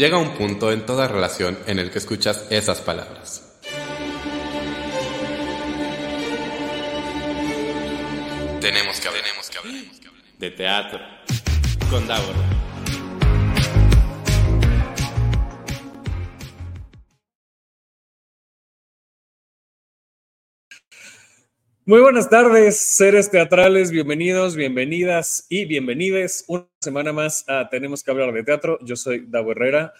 llega un punto en toda relación en el que escuchas esas palabras. Tenemos que hablar, tenemos que hablar, de teatro con Davor. Muy buenas tardes, seres teatrales, bienvenidos, bienvenidas y bienvenides una semana más a Tenemos que hablar de teatro. Yo soy Davo Herrera.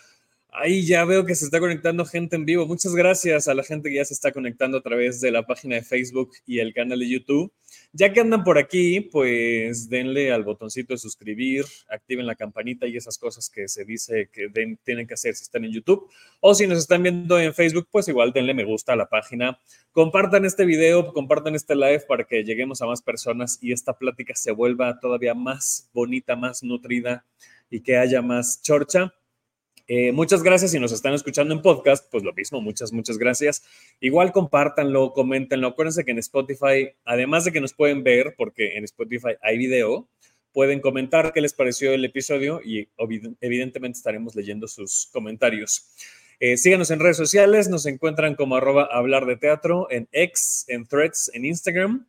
Ahí ya veo que se está conectando gente en vivo. Muchas gracias a la gente que ya se está conectando a través de la página de Facebook y el canal de YouTube. Ya que andan por aquí, pues denle al botoncito de suscribir, activen la campanita y esas cosas que se dice que tienen que hacer si están en YouTube. O si nos están viendo en Facebook, pues igual denle me gusta a la página. Compartan este video, compartan este live para que lleguemos a más personas y esta plática se vuelva todavía más bonita, más nutrida y que haya más chorcha. Eh, muchas gracias si nos están escuchando en podcast, pues lo mismo, muchas, muchas gracias. Igual compártanlo, coméntenlo. Acuérdense que en Spotify, además de que nos pueden ver, porque en Spotify hay video, pueden comentar qué les pareció el episodio y evidentemente estaremos leyendo sus comentarios. Eh, síganos en redes sociales, nos encuentran como arroba hablar de teatro en X, en Threads, en Instagram.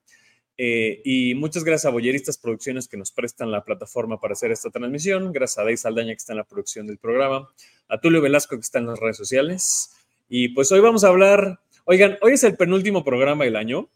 Eh, y muchas gracias a Boyeristas Producciones que nos prestan la plataforma para hacer esta transmisión. Gracias a Dave Saldaña que está en la producción del programa. A Tulio Velasco que está en las redes sociales. Y pues hoy vamos a hablar, oigan, hoy es el penúltimo programa del año.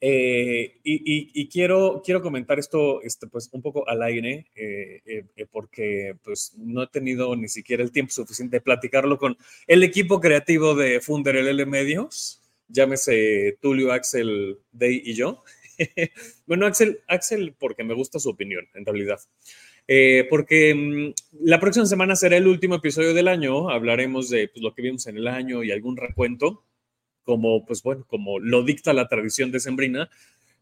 Eh, y, quiero, quiero comentar esto este, pues, un poco al aire, eh, porque pues, no he tenido ni siquiera el tiempo suficiente de platicarlo con el equipo creativo de Funder LL Medios, llámese Tulio, Axel, Day y yo. bueno, Axel, Axel, porque me gusta su opinión, en realidad. Eh, porque mm, la próxima semana será el último episodio del año. Hablaremos de pues, lo que vimos en el año y algún recuento, como, pues bueno, como lo dicta la tradición de Sembrina.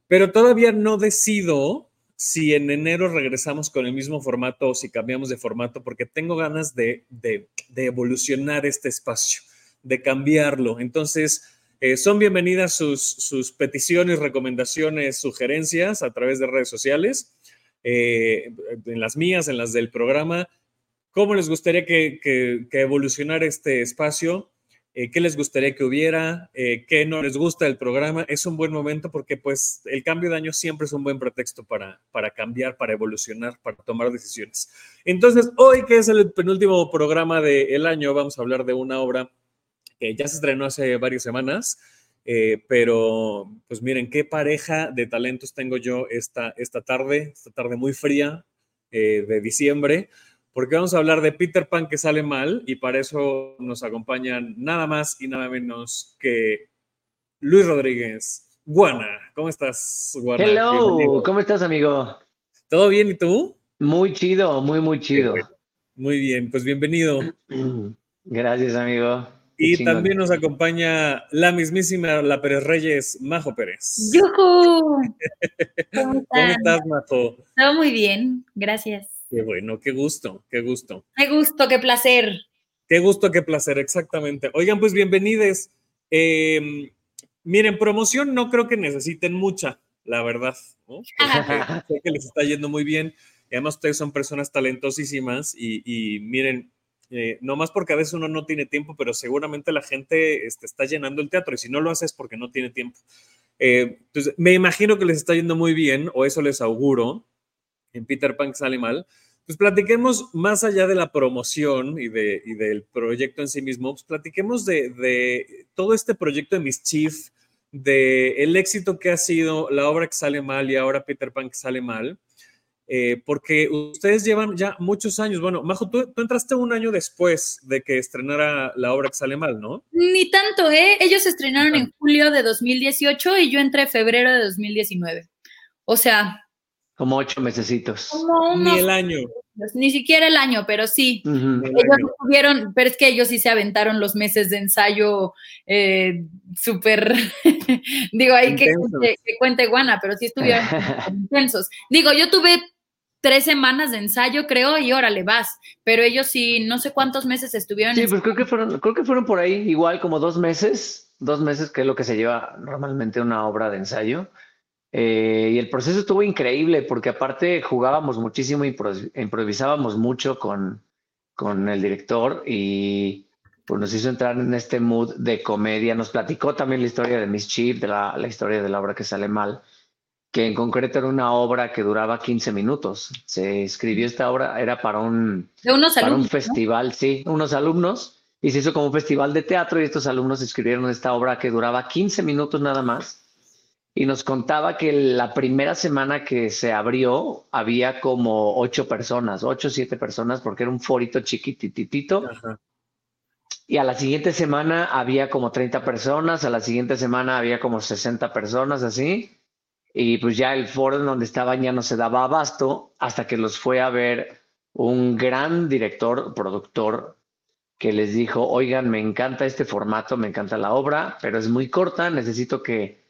Pero todavía no decido si en enero regresamos con el mismo formato o si cambiamos de formato, porque tengo ganas de, de evolucionar este espacio, de cambiarlo. Entonces, eh, son bienvenidas sus, peticiones, recomendaciones, sugerencias a través de redes sociales, eh, en las mías, en las del programa. ¿Cómo les gustaría que, evolucionara este espacio? Eh, ¿Qué les gustaría que hubiera? ¿Qué no les gusta del programa? Es un buen momento porque pues el cambio de año siempre es un buen pretexto para, cambiar, para evolucionar, para tomar decisiones. Entonces, hoy que es el penúltimo programa del año, vamos a hablar de una obra que ya se estrenó hace varias semanas, eh, pero pues miren, qué pareja de talentos tengo yo esta, esta tarde, esta tarde muy fría eh, de diciembre, porque vamos a hablar de Peter Pan que sale mal y para eso nos acompañan nada más y nada menos que Luis Rodríguez. Guana, ¿cómo estás, Guana? Hello, ¿cómo estás, amigo? ¿Todo bien y tú? Muy chido, muy, muy chido. Muy bien, pues bienvenido. Gracias, amigo. Y también nos acompaña la mismísima La Pérez Reyes, Majo Pérez. ¡Yujú! ¿Cómo, estás, Majo? Todo muy bien, gracias. Qué bueno, qué gusto, qué gusto. Qué gusto, qué placer. Qué gusto, qué placer, exactamente. Oigan, pues bienvenidos. Em, miren, promoción no creo que necesiten mucha, la verdad, ¿no? sé que les está yendo muy bien. Y además ustedes son personas talentosísimas y, y miren, eh, no más porque a veces uno no tiene tiempo, pero seguramente la gente este, está llenando el teatro y si no lo hace es porque no tiene tiempo. Eh, entonces, me imagino que les está yendo muy bien, o eso les auguro, en Peter Pan sale mal. Pues platiquemos más allá de la promoción y, de, del proyecto en sí mismo, pues platiquemos de, de, todo este proyecto de Mischief, de el éxito que ha sido la obra que sale mal y ahora Peter Pan que sale mal. Eh, porque ustedes llevan ya muchos años. Bueno, Majo, tú, entraste un año después de que estrenara la obra que sale mal, ¿no? Ni tanto, ¿eh? Ellos estrenaron en julio de 2018 y yo entré en febrero de 2019. O sea... Como ocho mesecitos. Ni el año. Ni siquiera el año, pero sí. Ellos tuvieron, pero es que ellos sí se aventaron los meses de ensayo eh, súper, digo, ahí que, que, cuente Guana, pero sí estuvieron intensos. Digo, yo tuve tres semanas de ensayo, creo, y órale, vas. Pero ellos sí, no sé cuántos meses estuvieron. Sí, pues creo que fueron, creo que fueron por ahí igual como dos meses, dos meses que es lo que se lleva normalmente una obra de ensayo. Eh, y el proceso estuvo increíble porque aparte jugábamos muchísimo, improvisábamos mucho con, con el director y pues nos hizo entrar en este mood de comedia. Nos platicó también la historia de Miss Chip, de la, la historia de la obra que sale mal, que en concreto era una obra que duraba 15 minutos. Se escribió esta obra, era para un, para un festival, sí, unos alumnos, y se hizo como un festival de teatro y estos alumnos escribieron esta obra que duraba 15 minutos nada más. Y nos contaba que la primera semana que se abrió había como ocho personas, ocho o siete personas, porque era un forito chiquititito. Ajá y a la siguiente semana había como 30 personas, a la siguiente semana había como 60 personas así, y pues ya el foro en donde estaban ya no se daba abasto hasta que los fue a ver un gran director, productor, que les dijo, oigan, me encanta este formato, me encanta la obra, pero es muy corta, necesito que,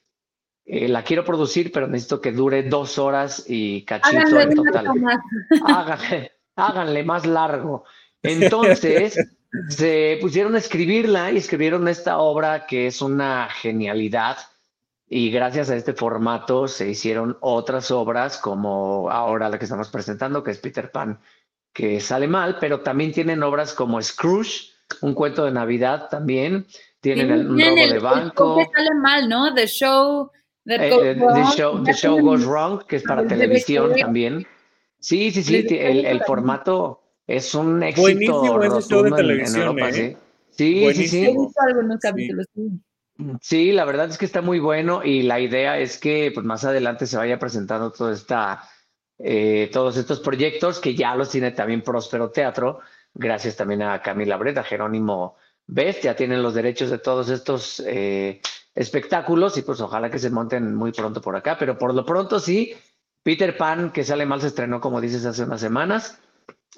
eh, la quiero producir, pero necesito que dure dos horas y cachito en total. Háganle, háganle más largo. Entonces se pusieron a escribirla y escribieron esta obra que es una genialidad. Y gracias a este formato se hicieron otras obras como ahora la que estamos presentando, que es Peter Pan, que sale mal, pero también tienen obras como Scrooge, un cuento de Navidad también. Tienen el robo de banco. que sale mal, ¿no? The Show. The, eh, show, the show Goes Wrong, que es para televisión también. Sí, sí, sí, el, el formato es un éxito. Buenísimo ese show de televisión, ¿eh? Sí, sí, sí. He visto algunos capítulos, sí. La verdad es que está muy bueno y la idea es que pues, más adelante se vaya presentando toda esta, eh, todos estos proyectos que ya los tiene también Próspero Teatro, gracias también a Camila Breta, Jerónimo Best, ya tienen los derechos de todos estos eh, espectáculos y pues ojalá que se monten muy pronto por acá, pero por lo pronto sí, Peter Pan, que sale mal, se estrenó como dices hace unas semanas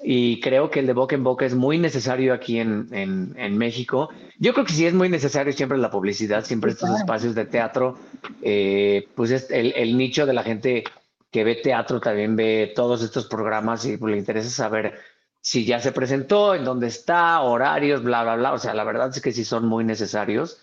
y creo que el de boca en boca es muy necesario aquí en, en, México. Yo creo que sí es muy necesario siempre la publicidad, siempre estos espacios de teatro, eh, pues es el, el, nicho de la gente que ve teatro también ve todos estos programas y pues, le interesa saber si ya se presentó, en dónde está, horarios, bla, bla, bla. O sea, la verdad es que sí son muy necesarios.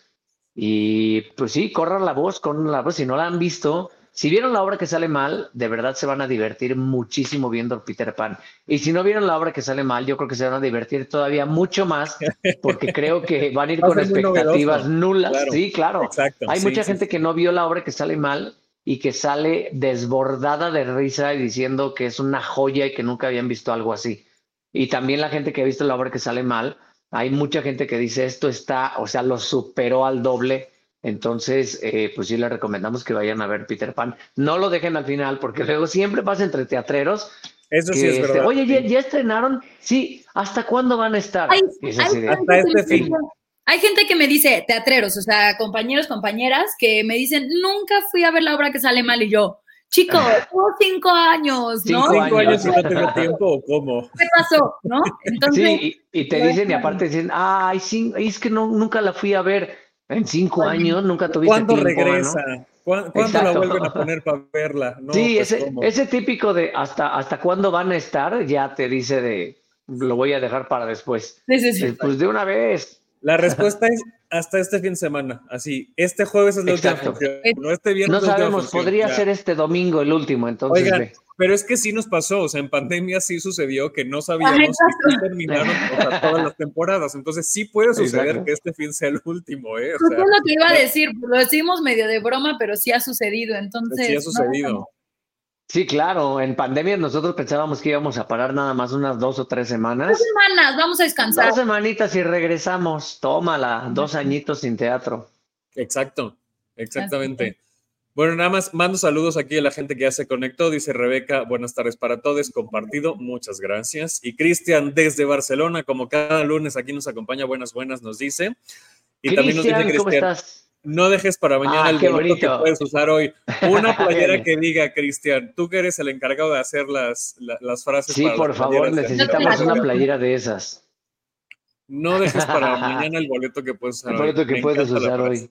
Y pues sí, corran la voz, con la voz. Si no la han visto, si vieron la obra que sale mal, de verdad se van a divertir muchísimo viendo Peter Pan. Y si no vieron la obra que sale mal, yo creo que se van a divertir todavía mucho más, porque creo que van a ir con expectativas nulas. Sí, claro. Hay mucha gente que no vio la obra que sale mal y que sale desbordada de risa y diciendo que es una joya y que nunca habían visto algo así. Y también la gente que ha visto la obra que sale mal, hay mucha gente que dice esto está, o sea, lo superó al doble entonces, eh, pues sí, les recomendamos que vayan a ver Peter Pan. No lo dejen al final, porque luego siempre pasa entre teatreros. Eso sí es verdad. Oye, ¿ya, estrenaron? Sí, ¿hasta cuándo van a estar? Hay, hasta este fin. Hay gente que me dice, teatreros, o sea, compañeros, compañeras, que me dicen, nunca fui a ver la obra que sale mal y yo, chico, tengo cinco años, ¿no? Cinco años y no tengo tiempo, ¿o cómo? ¿Qué pasó, no? Entonces, sí, y, te dicen, y aparte dicen, ay, sí, es que no, nunca la fui a ver. En cinco años nunca tuviste ¿Cuándo regresa? ¿Cuándo, la vuelven a poner para verla? sí, pues, ese, ese, típico de hasta, hasta cuándo van a estar, ya te dice de lo voy a dejar para después. Sí, sí, sí. Pues de una vez. La respuesta es hasta este fin de semana. Así, este jueves es la última función. No este viernes. No sabemos, podría ser este domingo el último, entonces. Oigan, pero es que sí nos pasó, o sea, en pandemia sí sucedió que no sabíamos si terminaron todas las temporadas. Entonces sí puede suceder que este fin sea el último, ¿eh? O sea, lo que iba a decir, lo decimos medio de broma, pero sí ha sucedido, entonces. Sí ha sucedido. Sí, claro, en pandemia nosotros pensábamos que íbamos a parar nada más unas dos o tres semanas. Dos semanas, vamos a descansar. Dos semanitas y regresamos. Tómala, dos añitos sin teatro. Exacto, exactamente. Bueno, nada más mando saludos aquí a la gente que ya se conectó. Dice Rebeca, buenas tardes para todos, compartido, muchas gracias. Y Cristian desde Barcelona, como cada lunes aquí nos acompaña, buenas, buenas, nos dice. Y también nos dice Cristian. No dejes para mañana ah, el boleto que puedes usar hoy. Una playera que diga, Cristian, tú que eres el encargado de hacer las, las, frases. Sí, por favor, necesitamos una playera de esas. No dejes para mañana el boleto que puedes usar el boleto que puedes usar hoy.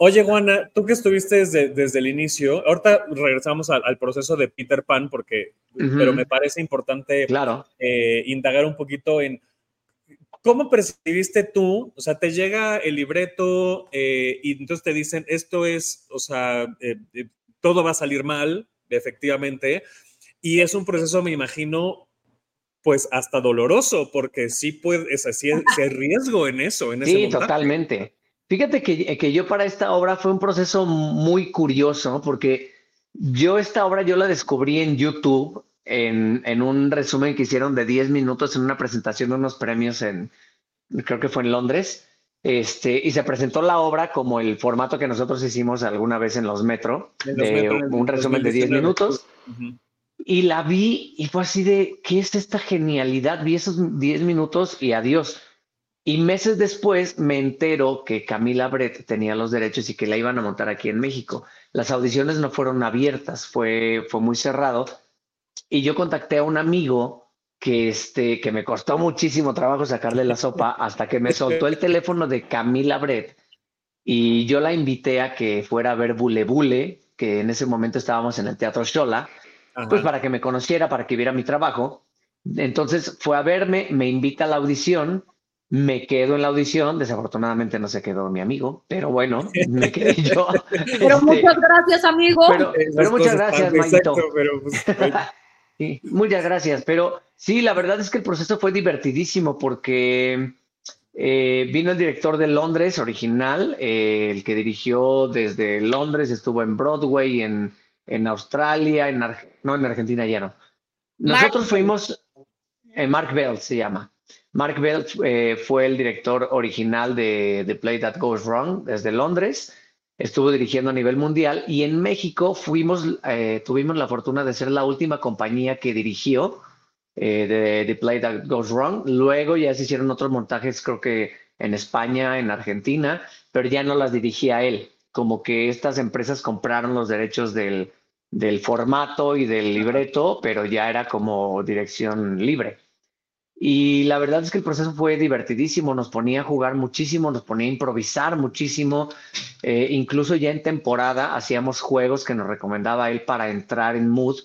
Oye, Juana, tú que estuviste desde, desde el inicio, ahorita regresamos al, proceso de Peter Pan, porque, pero me parece importante claro. Eh, indagar un poquito en ¿Cómo percibiste tú? O sea, te llega el libreto eh, y entonces te dicen, esto es, o sea, eh, eh, todo va a salir mal, efectivamente, y es un proceso, me imagino, pues hasta doloroso, porque sí puede, es así, hay riesgo en eso. En sí, totalmente. Fíjate que, que yo para esta obra fue un proceso muy curioso, porque yo esta obra yo la descubrí en YouTube, en, en un resumen que hicieron de 10 minutos en una presentación de unos premios en, creo que fue en Londres. Este, y se presentó la obra como el formato que nosotros hicimos alguna vez en los Metro, de un resumen de 10 minutos. Y la vi y fue así de, ¿qué es esta genialidad? Vi esos 10 minutos y adiós. Y meses después me entero que Camila Brett tenía los derechos y que la iban a montar aquí en México. Las audiciones no fueron abiertas, fue, fue muy cerrado. Y yo contacté a un amigo que, este, que me costó muchísimo trabajo sacarle la sopa hasta que me soltó el teléfono de Camila Brett y yo la invité a que fuera a ver Bule Bule, que en ese momento estábamos en el Teatro Shola, pues para que me conociera, para que viera mi trabajo. Entonces fue a verme, me invita a la audición, me quedo en la audición, desafortunadamente no se quedó mi amigo, pero bueno, me quedé yo. Pero este, muchas gracias, amigo. Pero, muchas gracias, Maito. Pues, sí, muchas gracias, pero Sí, la verdad es que el proceso fue divertidísimo porque eh, vino el director de Londres original, eh, el que dirigió desde Londres, estuvo en Broadway, en, en Australia, en no, en Argentina ya no. Nosotros fuimos, eh, Mark Bell se llama. Mark Bell fue el director original de The Play That Goes Wrong desde Londres. Estuvo dirigiendo a nivel mundial y en México fuimos, tuvimos la fortuna de ser la última compañía que dirigió eh, de The Play That Goes Wrong. Luego ya se hicieron otros montajes, creo que en España, en Argentina, pero ya no las dirigía él. Como que estas empresas compraron los derechos del, del formato y del libreto, pero ya era como dirección libre. Y la verdad es que el proceso fue divertidísimo, nos ponía a jugar muchísimo, nos ponía a improvisar muchísimo, eh, incluso ya en temporada hacíamos juegos que nos recomendaba él para entrar en mood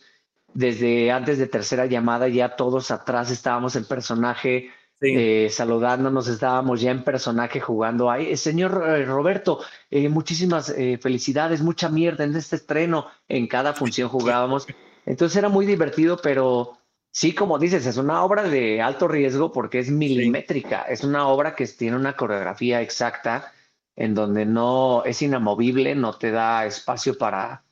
desde antes de tercera llamada ya todos atrás estábamos en personaje, eh, saludándonos, estábamos ya en personaje jugando. ahí. señor eh, Roberto, eh, muchísimas felicidades, mucha mierda en este estreno. En cada función jugábamos. Entonces era muy divertido, pero sí, como dices, es una obra de alto riesgo porque es milimétrica. Es una obra que tiene una coreografía exacta en donde no es inamovible, no te da espacio para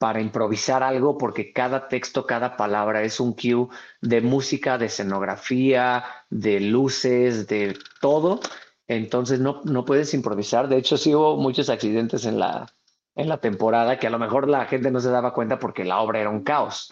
para improvisar algo porque cada texto, cada palabra es un cue de música, de escenografía, de luces, de todo. Entonces no, no puedes improvisar. De hecho, sí hubo muchos accidentes en la, en la temporada que a lo mejor la gente no se daba cuenta porque la obra era un caos.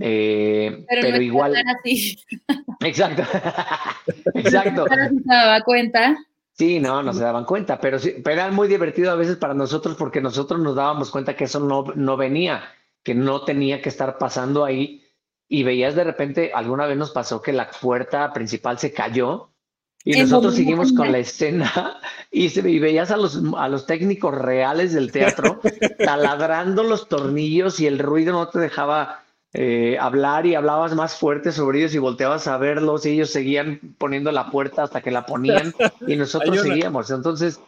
Eh, pero, igual. Exacto. Exacto. se daba cuenta. Sí, no, no se daban cuenta, pero sí, pero era muy divertido a veces para nosotros porque nosotros nos dábamos cuenta que eso no, no venía, que no tenía que estar pasando ahí y veías de repente, alguna vez nos pasó que la puerta principal se cayó y nosotros seguimos con la escena y, y, veías a los, a los técnicos reales del teatro taladrando los tornillos y el ruido no te dejaba eh, hablar y hablabas más fuerte sobre ellos y volteabas a verlos y ellos seguían poniendo la puerta hasta que la ponían y nosotros seguíamos. Entonces,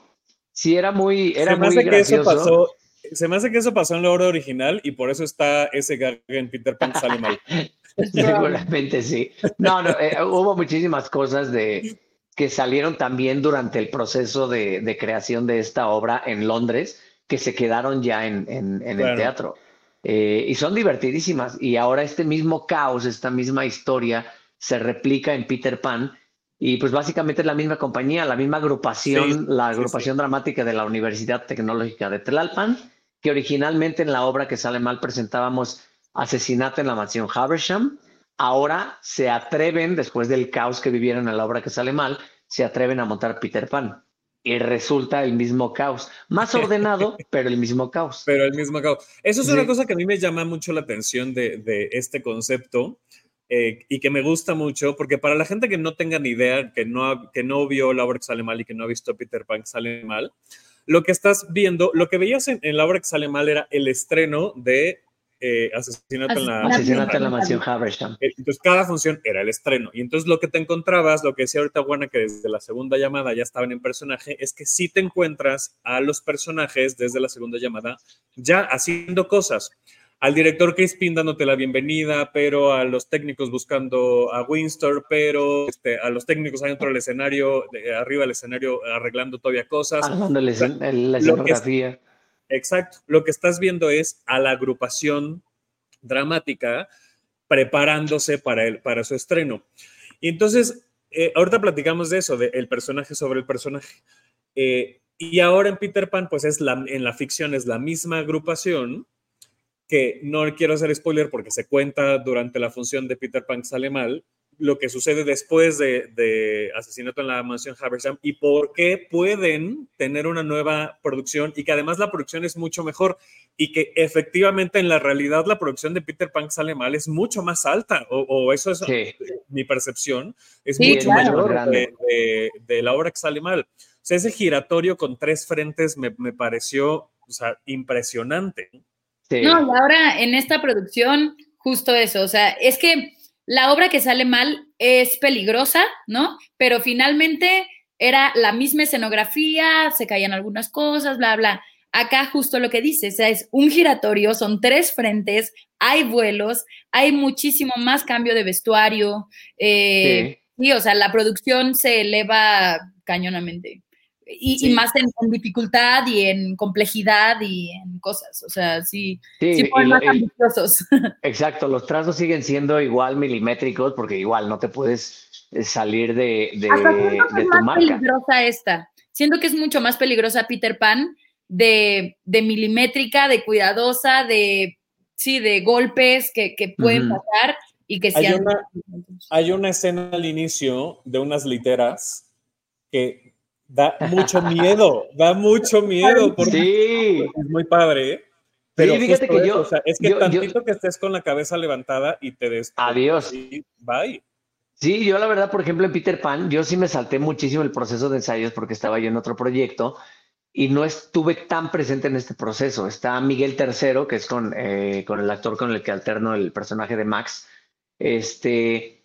sí era muy, era muy gracioso. se me hace que eso pasó en la obra original y por eso está ese gag en Peter Pan sale mal. Seguramente sí. No, no, eh, hubo muchísimas cosas de que salieron también durante el proceso de, de, creación de esta obra en Londres que se quedaron ya en, en, el teatro. Eh, y son divertidísimas. Y ahora este mismo caos, esta misma historia, se replica en Peter Pan. Y pues básicamente es la misma compañía, la misma agrupación, la agrupación dramática de la Universidad Tecnológica de Tlalpan, que originalmente en la obra que sale mal presentábamos Asesinato en la Mansión Haversham. Ahora se atreven, después del caos que vivieron en la obra que sale mal, se atreven a montar Peter Pan y resulta el mismo caos. Más ordenado, pero el mismo caos. Pero el mismo caos. Eso es una cosa que a mí me llama mucho la atención de, este concepto eh, y que me gusta mucho, porque para la gente que no tenga ni idea, que no, que no vio la obra que sale mal y que no ha visto Peter Pan que sale mal, lo que estás viendo, lo que veías en, en la obra que sale mal era el estreno de eh, asesinato, en la, asesinato en la mansión Haversham. Eh, entonces, cada función era el estreno. Y entonces, lo que te encontrabas, lo que decía ahorita Juana, que desde la segunda llamada ya estaban en personaje, es que si te encuentras a los personajes desde la segunda llamada ya haciendo cosas. al director Crispin dándote la bienvenida, pero a los técnicos buscando a Winstor, pero este, a los técnicos adentro del escenario, arriba del escenario arreglando todavía cosas. la escenografía. Exacto. Lo que estás viendo es a la agrupación dramática preparándose para, el, para su estreno. Y entonces, eh, ahorita platicamos de eso, del personaje sobre el personaje. Eh, y ahora en Peter Pan, pues es la, en la ficción es la misma agrupación, que no quiero hacer spoiler porque se cuenta durante la función de Peter Pan sale mal, lo que sucede después de, Asesinato en la Mansión Haversham y por qué pueden tener una nueva producción y que además la producción es mucho mejor y que efectivamente en la realidad la producción de Peter Pan sale mal es mucho más alta. O, eso es mi percepción, es mucho mayor de, la obra que sale mal. O sea, ese giratorio con tres frentes me, me pareció o sea, impresionante. No, y ahora en esta producción, justo eso, o sea, es que la obra que sale mal es peligrosa, ¿no? Pero finalmente era la misma escenografía, se caían algunas cosas, bla, bla. Acá justo lo que dice, o sea, es un giratorio, son tres frentes, hay vuelos, hay muchísimo más cambio de vestuario. Eh, sí. o sea, la producción se eleva cañonamente y, más en, dificultad y en complejidad y en cosas. O sea, sí, sí, más ambiciosos. Exacto, los trazos siguen siendo igual milimétricos porque igual no te puedes eh, salir de, de, de tu más peligrosa esta. Siento que es mucho más peligrosa Peter Pan de, de milimétrica, de cuidadosa, de sí, de golpes que, que pueden pasar y que hay una, hay una escena al inicio de unas literas que da mucho miedo, da mucho miedo. Porque sí. Es muy padre, ¿eh? Pero fíjate que yo. es que tantito que estés con la cabeza levantada y te des. Adiós. bye. Sí, yo la verdad, por ejemplo, en Peter Pan, yo sí me salté muchísimo el proceso de ensayos porque estaba yo en otro proyecto y no estuve tan presente en este proceso. Está Miguel Tercero, que es con, eh, con el actor con el que alterno el personaje de Max. Este,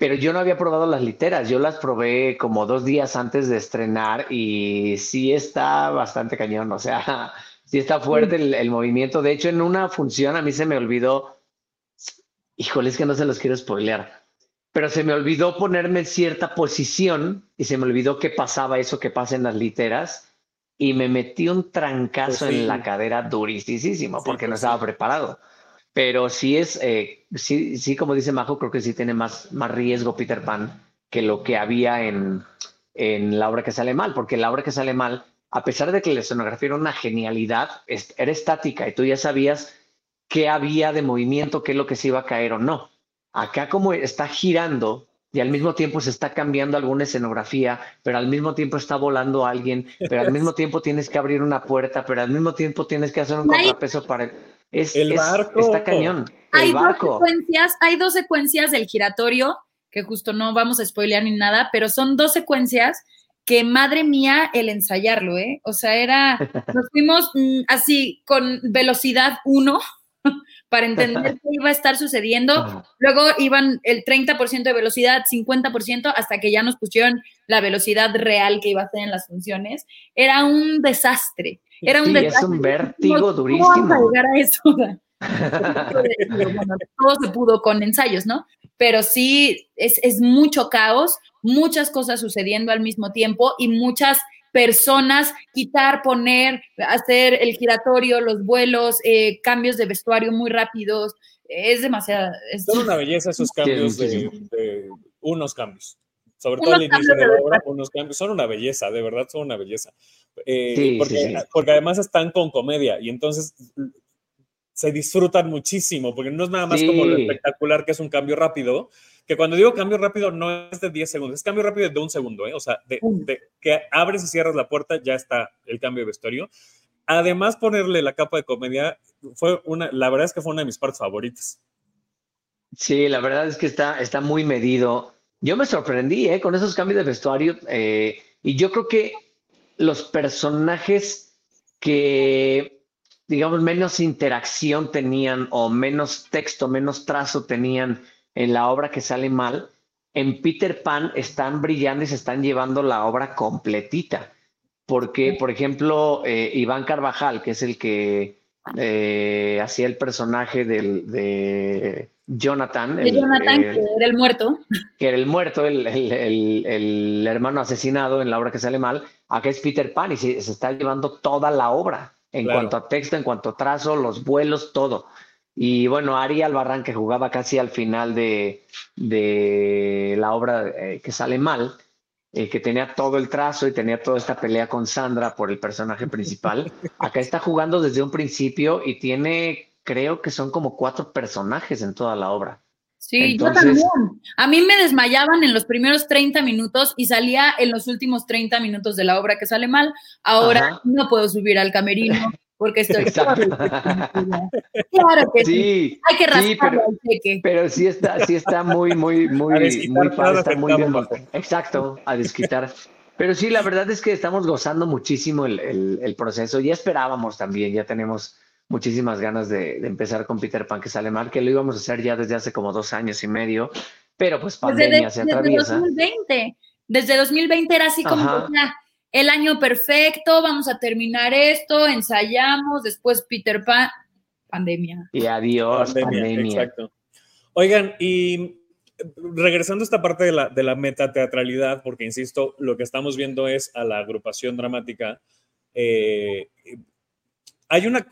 pero yo no había probado las literas, yo las probé como dos días antes de estrenar y sí está bastante cañón, o sea, sí está fuerte el, movimiento. De hecho, en una función a mí se me olvidó, híjole, es que no se los quiero spoilear, pero se me olvidó ponerme en cierta posición y se me olvidó qué pasaba eso que pasa en las literas y me metí un trancazo pues en la cadera durísimo porque no pues estaba preparado. Pero sí es, eh, sí, sí, como dice Majo, creo que sí tiene más, más riesgo Peter Pan que lo que había en, en la obra que sale mal, porque la obra que sale mal, a pesar de que la escenografía era una genialidad, era estática y tú ya sabías qué había de movimiento, qué es lo que se iba a caer o no. Acá como está girando y al mismo tiempo se está cambiando alguna escenografía, pero al mismo tiempo está volando alguien, pero al mismo tiempo tienes que abrir una puerta, pero al mismo tiempo tienes que hacer un contrapeso para el el barco. Está cañón. hay, Dos secuencias, hay dos secuencias del giratorio, que justo no vamos a spoilear ni nada, pero son dos secuencias que madre mía el ensayarlo, ¿eh? O sea, era, nos fuimos mm, así con velocidad uno para entender qué iba a estar sucediendo. Luego iban el 30% de velocidad, 50%, hasta que ya nos pusieron la velocidad real que iba a hacer en las funciones. Era un desastre. Era un sí, es un vértigo durísimo. ¿Cómo vamos a llegar a eso? bueno, todo se pudo con ensayos, ¿no? Pero sí, es, es mucho caos, muchas cosas sucediendo al mismo tiempo y muchas personas, quitar, poner, hacer el giratorio, los vuelos, eh, cambios de vestuario muy rápidos. Es demasiado. Es... Son una belleza esos cambios de, unos cambios. Sobre todo al inicio de la obra, unos cambios. Son una belleza, de verdad son una belleza. Eh, porque, porque además están con comedia y entonces se disfrutan muchísimo, porque no es nada más como lo espectacular que es un cambio rápido, que cuando digo cambio rápido no es de 10 segundos, es cambio rápido de un segundo, ¿eh? o sea, de, que abres y cierras la puerta, ya está el cambio de vestuario. Además, ponerle la capa de comedia fue una, la verdad es que fue una de mis partes favoritas. Sí, la verdad es que está, está muy medido. Yo me sorprendí ¿eh? con esos cambios de vestuario eh, y yo creo que los personajes que, digamos, menos interacción tenían o menos texto, menos trazo tenían en la obra que sale mal, en Peter Pan están brillando y se están llevando la obra completita. Porque, por ejemplo, eh, Iván Carvajal, que es el que, eh, hacía el personaje del, de Jonathan. De Jonathan, que era el muerto. Que era el muerto, el, el, hermano asesinado en la obra que sale mal. Acá es Peter Pan y se, está llevando toda la obra en cuanto a texto, en cuanto a trazo, los vuelos, todo. Y bueno, Ari Albarrán, que jugaba casi al final de, de la obra eh, que sale mal, eh, que tenía todo el trazo y tenía toda esta pelea con Sandra por el personaje principal. Acá está jugando desde un principio y tiene, creo que son como cuatro personajes en toda la obra. Sí, yo también. A mí me desmayaban en los primeros 30 minutos y salía en los últimos 30 minutos de la obra que sale mal. Ahora no puedo subir al camerino porque estoy claro que sí, hay que rascarlo pero, pero, sí está sí está muy muy muy muy padre, muy bien exacto a desquitar. Pero sí la verdad es que estamos gozando muchísimo el, el, proceso. Ya esperábamos también ya tenemos muchísimas ganas de, de, empezar con Peter Pan que sale mal que lo íbamos a hacer ya desde hace como dos años y medio pero pues pandemia se atraviesa desde 2020 desde 2020 era así como el año perfecto, vamos a terminar esto, ensayamos, después Peter Pan, pandemia. Y adiós, pandemia. Exacto. Oigan, y regresando a esta parte de la, de la metateatralidad, porque insisto, lo que estamos viendo es a la agrupación dramática. Eh, hay una,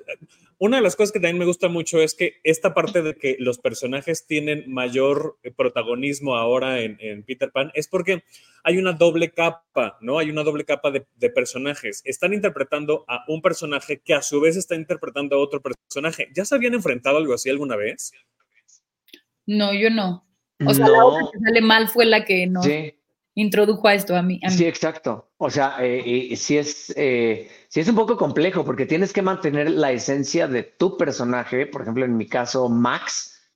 una de las cosas que también me gusta mucho es que esta parte de que los personajes tienen mayor eh, protagonismo ahora en, Peter Pan es porque hay una doble capa, ¿no? Hay una doble capa de, personajes. Están interpretando a un personaje que a su vez está interpretando a otro personaje. ¿Ya se habían enfrentado algo así alguna vez? No, yo no. O sea, la otra que sale mal fue la que no introdujo a esto a mí. Sí, exacto. O sea, eh, sí, es, eh, sí es un poco complejo porque tienes que mantener la esencia de tu personaje. Por ejemplo, en mi caso, Max,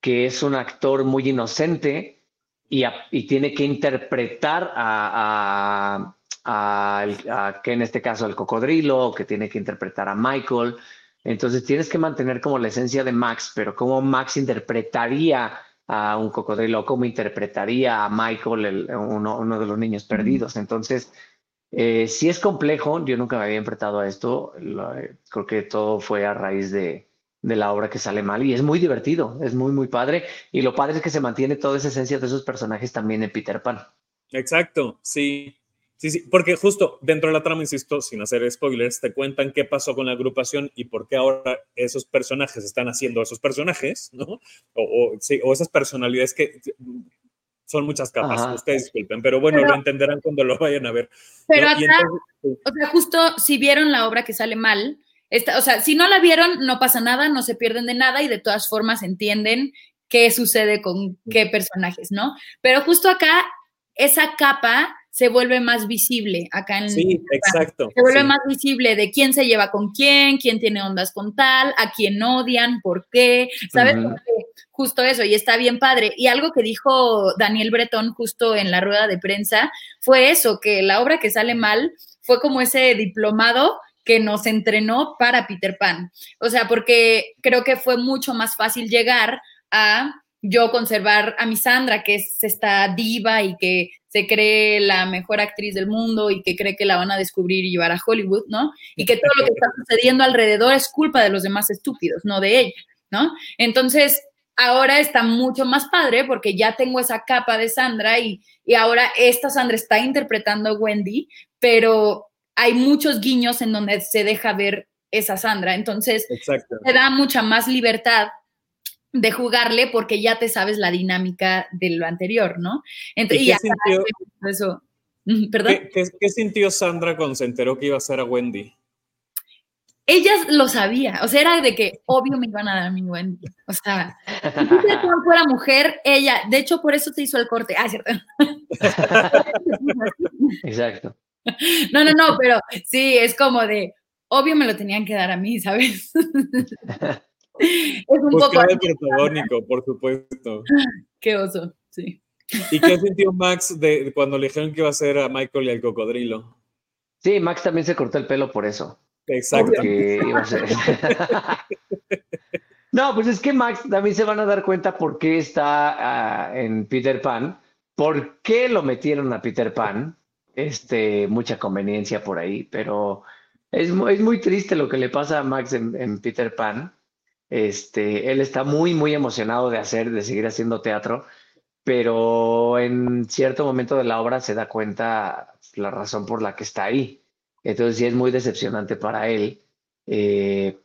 que es un actor muy inocente y, y tiene que interpretar a, a, que en este caso el cocodrilo, que tiene que interpretar a Michael. Entonces tienes que mantener como la esencia de Max, pero cómo Max interpretaría a un cocodrilo, cómo interpretaría a Michael, uno, de los niños perdidos. Entonces, eh, si es complejo, yo nunca me había enfrentado a esto, creo que todo fue a raíz de, de, la obra que sale mal y es muy divertido, es muy, muy padre. Y lo padre es que se mantiene toda esa esencia de esos personajes también en Peter Pan. Exacto, sí. Sí, sí, porque justo dentro de la trama, insisto, sin hacer spoilers, te cuentan qué pasó con la agrupación y por qué ahora esos personajes están haciendo esos personajes, ¿no? O, sí, o esas personalidades que son muchas capas, ustedes disculpen, pero bueno, lo entenderán cuando lo vayan a ver. Pero o sea, justo si vieron la obra que sale mal, o sea, si no la vieron, no pasa nada, no se pierden de nada y de todas formas entienden qué sucede con qué personajes, ¿no? Pero justo acá, esa capa se vuelve más visible acá en Sí, exacto. Se vuelve más visible de quién se lleva con quién, quién tiene ondas con tal, a quién odian, por qué, ¿sabes? Justo eso, y está bien padre. Y algo que dijo Daniel Bretón justo en la rueda de prensa fue eso, que la obra que sale mal fue como ese diplomado que nos entrenó para Peter Pan. O sea, porque creo que fue mucho más fácil llegar a yo conservar a mi Sandra, que es esta diva y que se cree la mejor actriz del mundo y que cree que la van a descubrir y llevar a Hollywood, ¿no? Y que todo lo que está sucediendo alrededor es culpa de los demás estúpidos, no de ella, ¿no? Entonces, ahora está mucho más padre porque ya tengo esa capa de Sandra y, y ahora esta Sandra está interpretando a Wendy, pero hay muchos guiños en donde se deja ver esa Sandra. Entonces, se da mucha más libertad de jugarle porque ya te sabes la dinámica de lo anterior, ¿no? Entonces, qué, sintió, eso, ¿Perdón? ¿Qué, sintió Sandra cuando se enteró que iba a ser a Wendy? Ella lo sabía, o sea, era de que obvio me iban a dar a mi Wendy. O sea, si fuera mujer, ella, de hecho, por eso te hizo el corte. Ah, cierto. Exacto. No, no, no, pero sí, es como de, obvio me lo tenían que dar a mí, ¿sabes? es un pues poco. el protagónico, por supuesto. Qué oso, sí. ¿Y qué sintió Max de, cuando le dijeron que iba a ser a Michael y al cocodrilo? Sí, Max también se cortó el pelo por eso. Exacto. no, pues es que Max también se van a dar cuenta por qué está ah, en Peter Pan, por qué lo metieron a Peter Pan. Este, mucha conveniencia por ahí, pero Es, es, muy triste lo que le pasa a Max en, Peter Pan. Este, él está muy, muy emocionado de hacer, de seguir haciendo teatro, pero en cierto momento de la obra se da cuenta la razón por la que está ahí. Entonces sí es muy decepcionante para él, eh,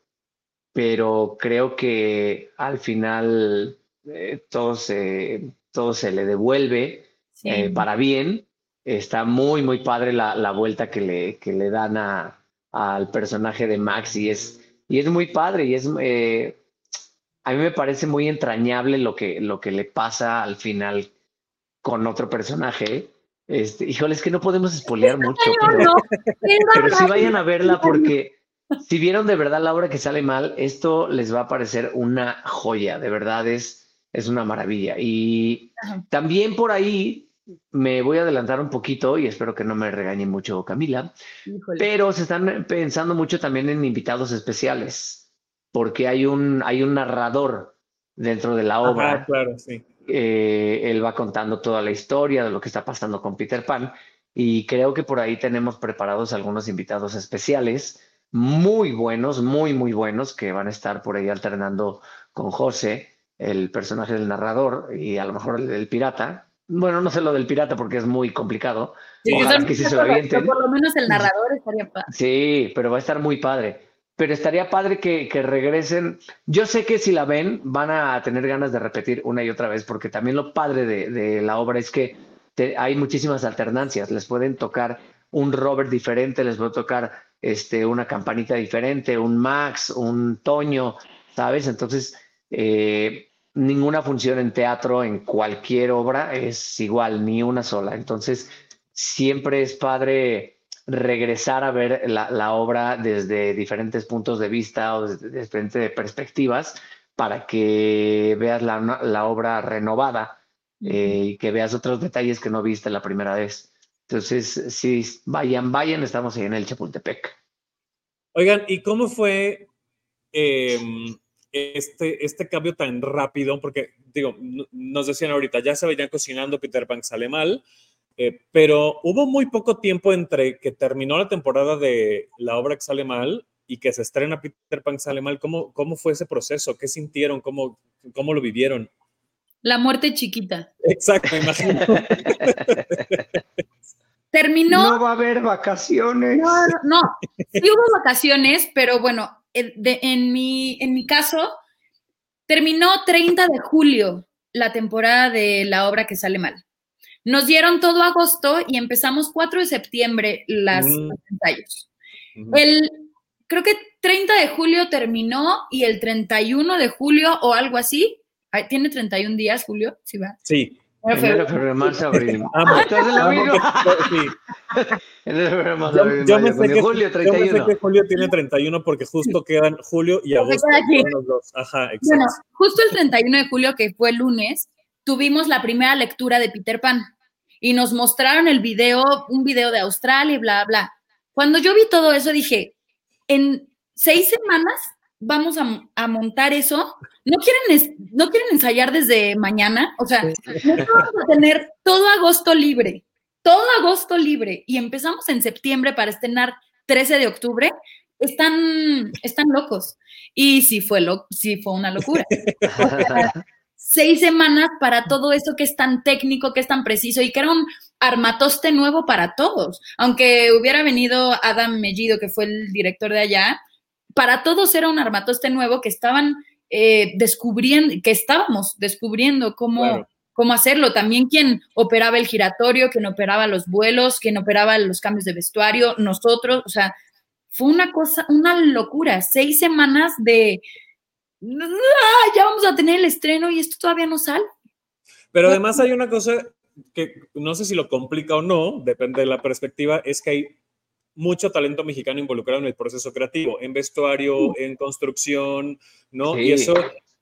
pero creo que al final eh, todo, se, todo se le devuelve eh, para bien. Está muy, muy padre la, la vuelta que le, que le dan a, al personaje de Max y es, y es muy padre y es... a mí me parece muy entrañable lo que, lo que le pasa al final con otro personaje este, híjole, es que no podemos espolear mucho. Pero, pero sí vayan a verla porque si vieron de verdad la obra que sale mal, esto les va a parecer una joya, de verdad es, es una maravilla. Y también por ahí me voy a adelantar un poquito y espero que no me regañe mucho Camila, pero se están pensando mucho también en invitados especiales, porque hay un, hay un narrador dentro de la obra. claro, sí. Eh, él va contando toda la historia de lo que está pasando con Peter Pan y creo que por ahí tenemos preparados algunos invitados especiales muy buenos, muy, muy buenos, que van a estar por ahí alternando con José, el personaje del narrador y a lo mejor el del pirata. Bueno, no sé lo del pirata porque es muy complicado. Sí, que sí se lo Por lo menos el narrador estaría padre. Sí, pero va a estar muy padre pero estaría padre que, regresen. Yo sé que si la ven van a tener ganas de repetir una y otra vez, porque también lo padre de, la obra es que hay muchísimas alternancias. Les pueden tocar un Robert diferente, les puede tocar este, una campanita diferente, un Max, un Toño, ¿sabes? Entonces, eh, ninguna función en teatro, en cualquier obra, es igual, ni una sola. Entonces, siempre es padre regresar a ver la, obra desde diferentes puntos de vista o desde diferentes perspectivas para que veas la, obra renovada eh, y que veas otros detalles que no viste la primera vez. Entonces, si vayan, vayan, estamos ahí en el Chapultepec. Oigan, ¿y cómo fue em, este, este cambio tan rápido? Porque, digo, nos decían ahorita, ya se venían cocinando, Peter Pan sale mal, eh, pero hubo muy poco tiempo entre que terminó la temporada de la obra que sale mal y que se estrena Peter Pan sale mal. ¿Cómo, cómo fue ese proceso? ¿Qué sintieron? ¿Cómo, cómo lo vivieron? La muerte chiquita. Exacto, imagino. Terminó. No va a haber vacaciones. No, no, sí hubo vacaciones, pero bueno, en, mi, en mi caso, terminó 30 de julio la temporada de la obra que sale mal. Nos dieron todo agosto y empezamos 4 de septiembre las, mm. los ensayos. El, creo que 30 de julio terminó y el 31 de julio o algo así. ¿Tiene 31 días, Julio? Sí, va. Sí. Enero, febrero, marzo, abril. Entonces lo mismo. Sí. Enero, febrero, marzo, abril, yo, me sé que, julio 31. Yo me sé que julio tiene 31 porque justo quedan julio y agosto. Los dos. Ajá, exacto. Bueno, justo el 31 de julio, que fue el lunes, tuvimos la primera lectura de Peter Pan y nos mostraron el video, un video de Australia y bla, bla. Cuando yo vi todo eso dije, en seis semanas vamos a, montar eso. ¿No quieren, ¿No quieren ensayar desde mañana? O sea, vamos a tener todo agosto libre, todo agosto libre y empezamos en septiembre para estrenar 13 de octubre. Están, están locos. Y sí fue, lo, sí fue una locura. seis semanas para todo eso que es tan técnico, que es tan preciso y que era un armatoste nuevo para todos. Aunque hubiera venido Adam Mellido, que fue el director de allá, para todos era un armatoste nuevo que estaban eh, descubriendo, que estábamos descubriendo cómo, cómo hacerlo. También quien operaba el giratorio, quien operaba los vuelos, quien operaba los cambios de vestuario, nosotros, o sea, fue una cosa, una locura. Seis semanas de, ya vamos a tener el estreno y esto todavía no sale. Pero además hay una cosa que no sé si lo complica o no, depende de la perspectiva, es que hay mucho talento mexicano involucrado en el proceso creativo, en vestuario, en construcción, ¿no? Y eso,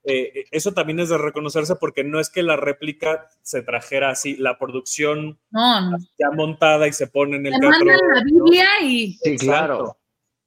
eh, eso también es de reconocerse porque no es que la réplica se trajera así, la producción ya montada y se pone en el teatro. la Biblia y... Sí, claro.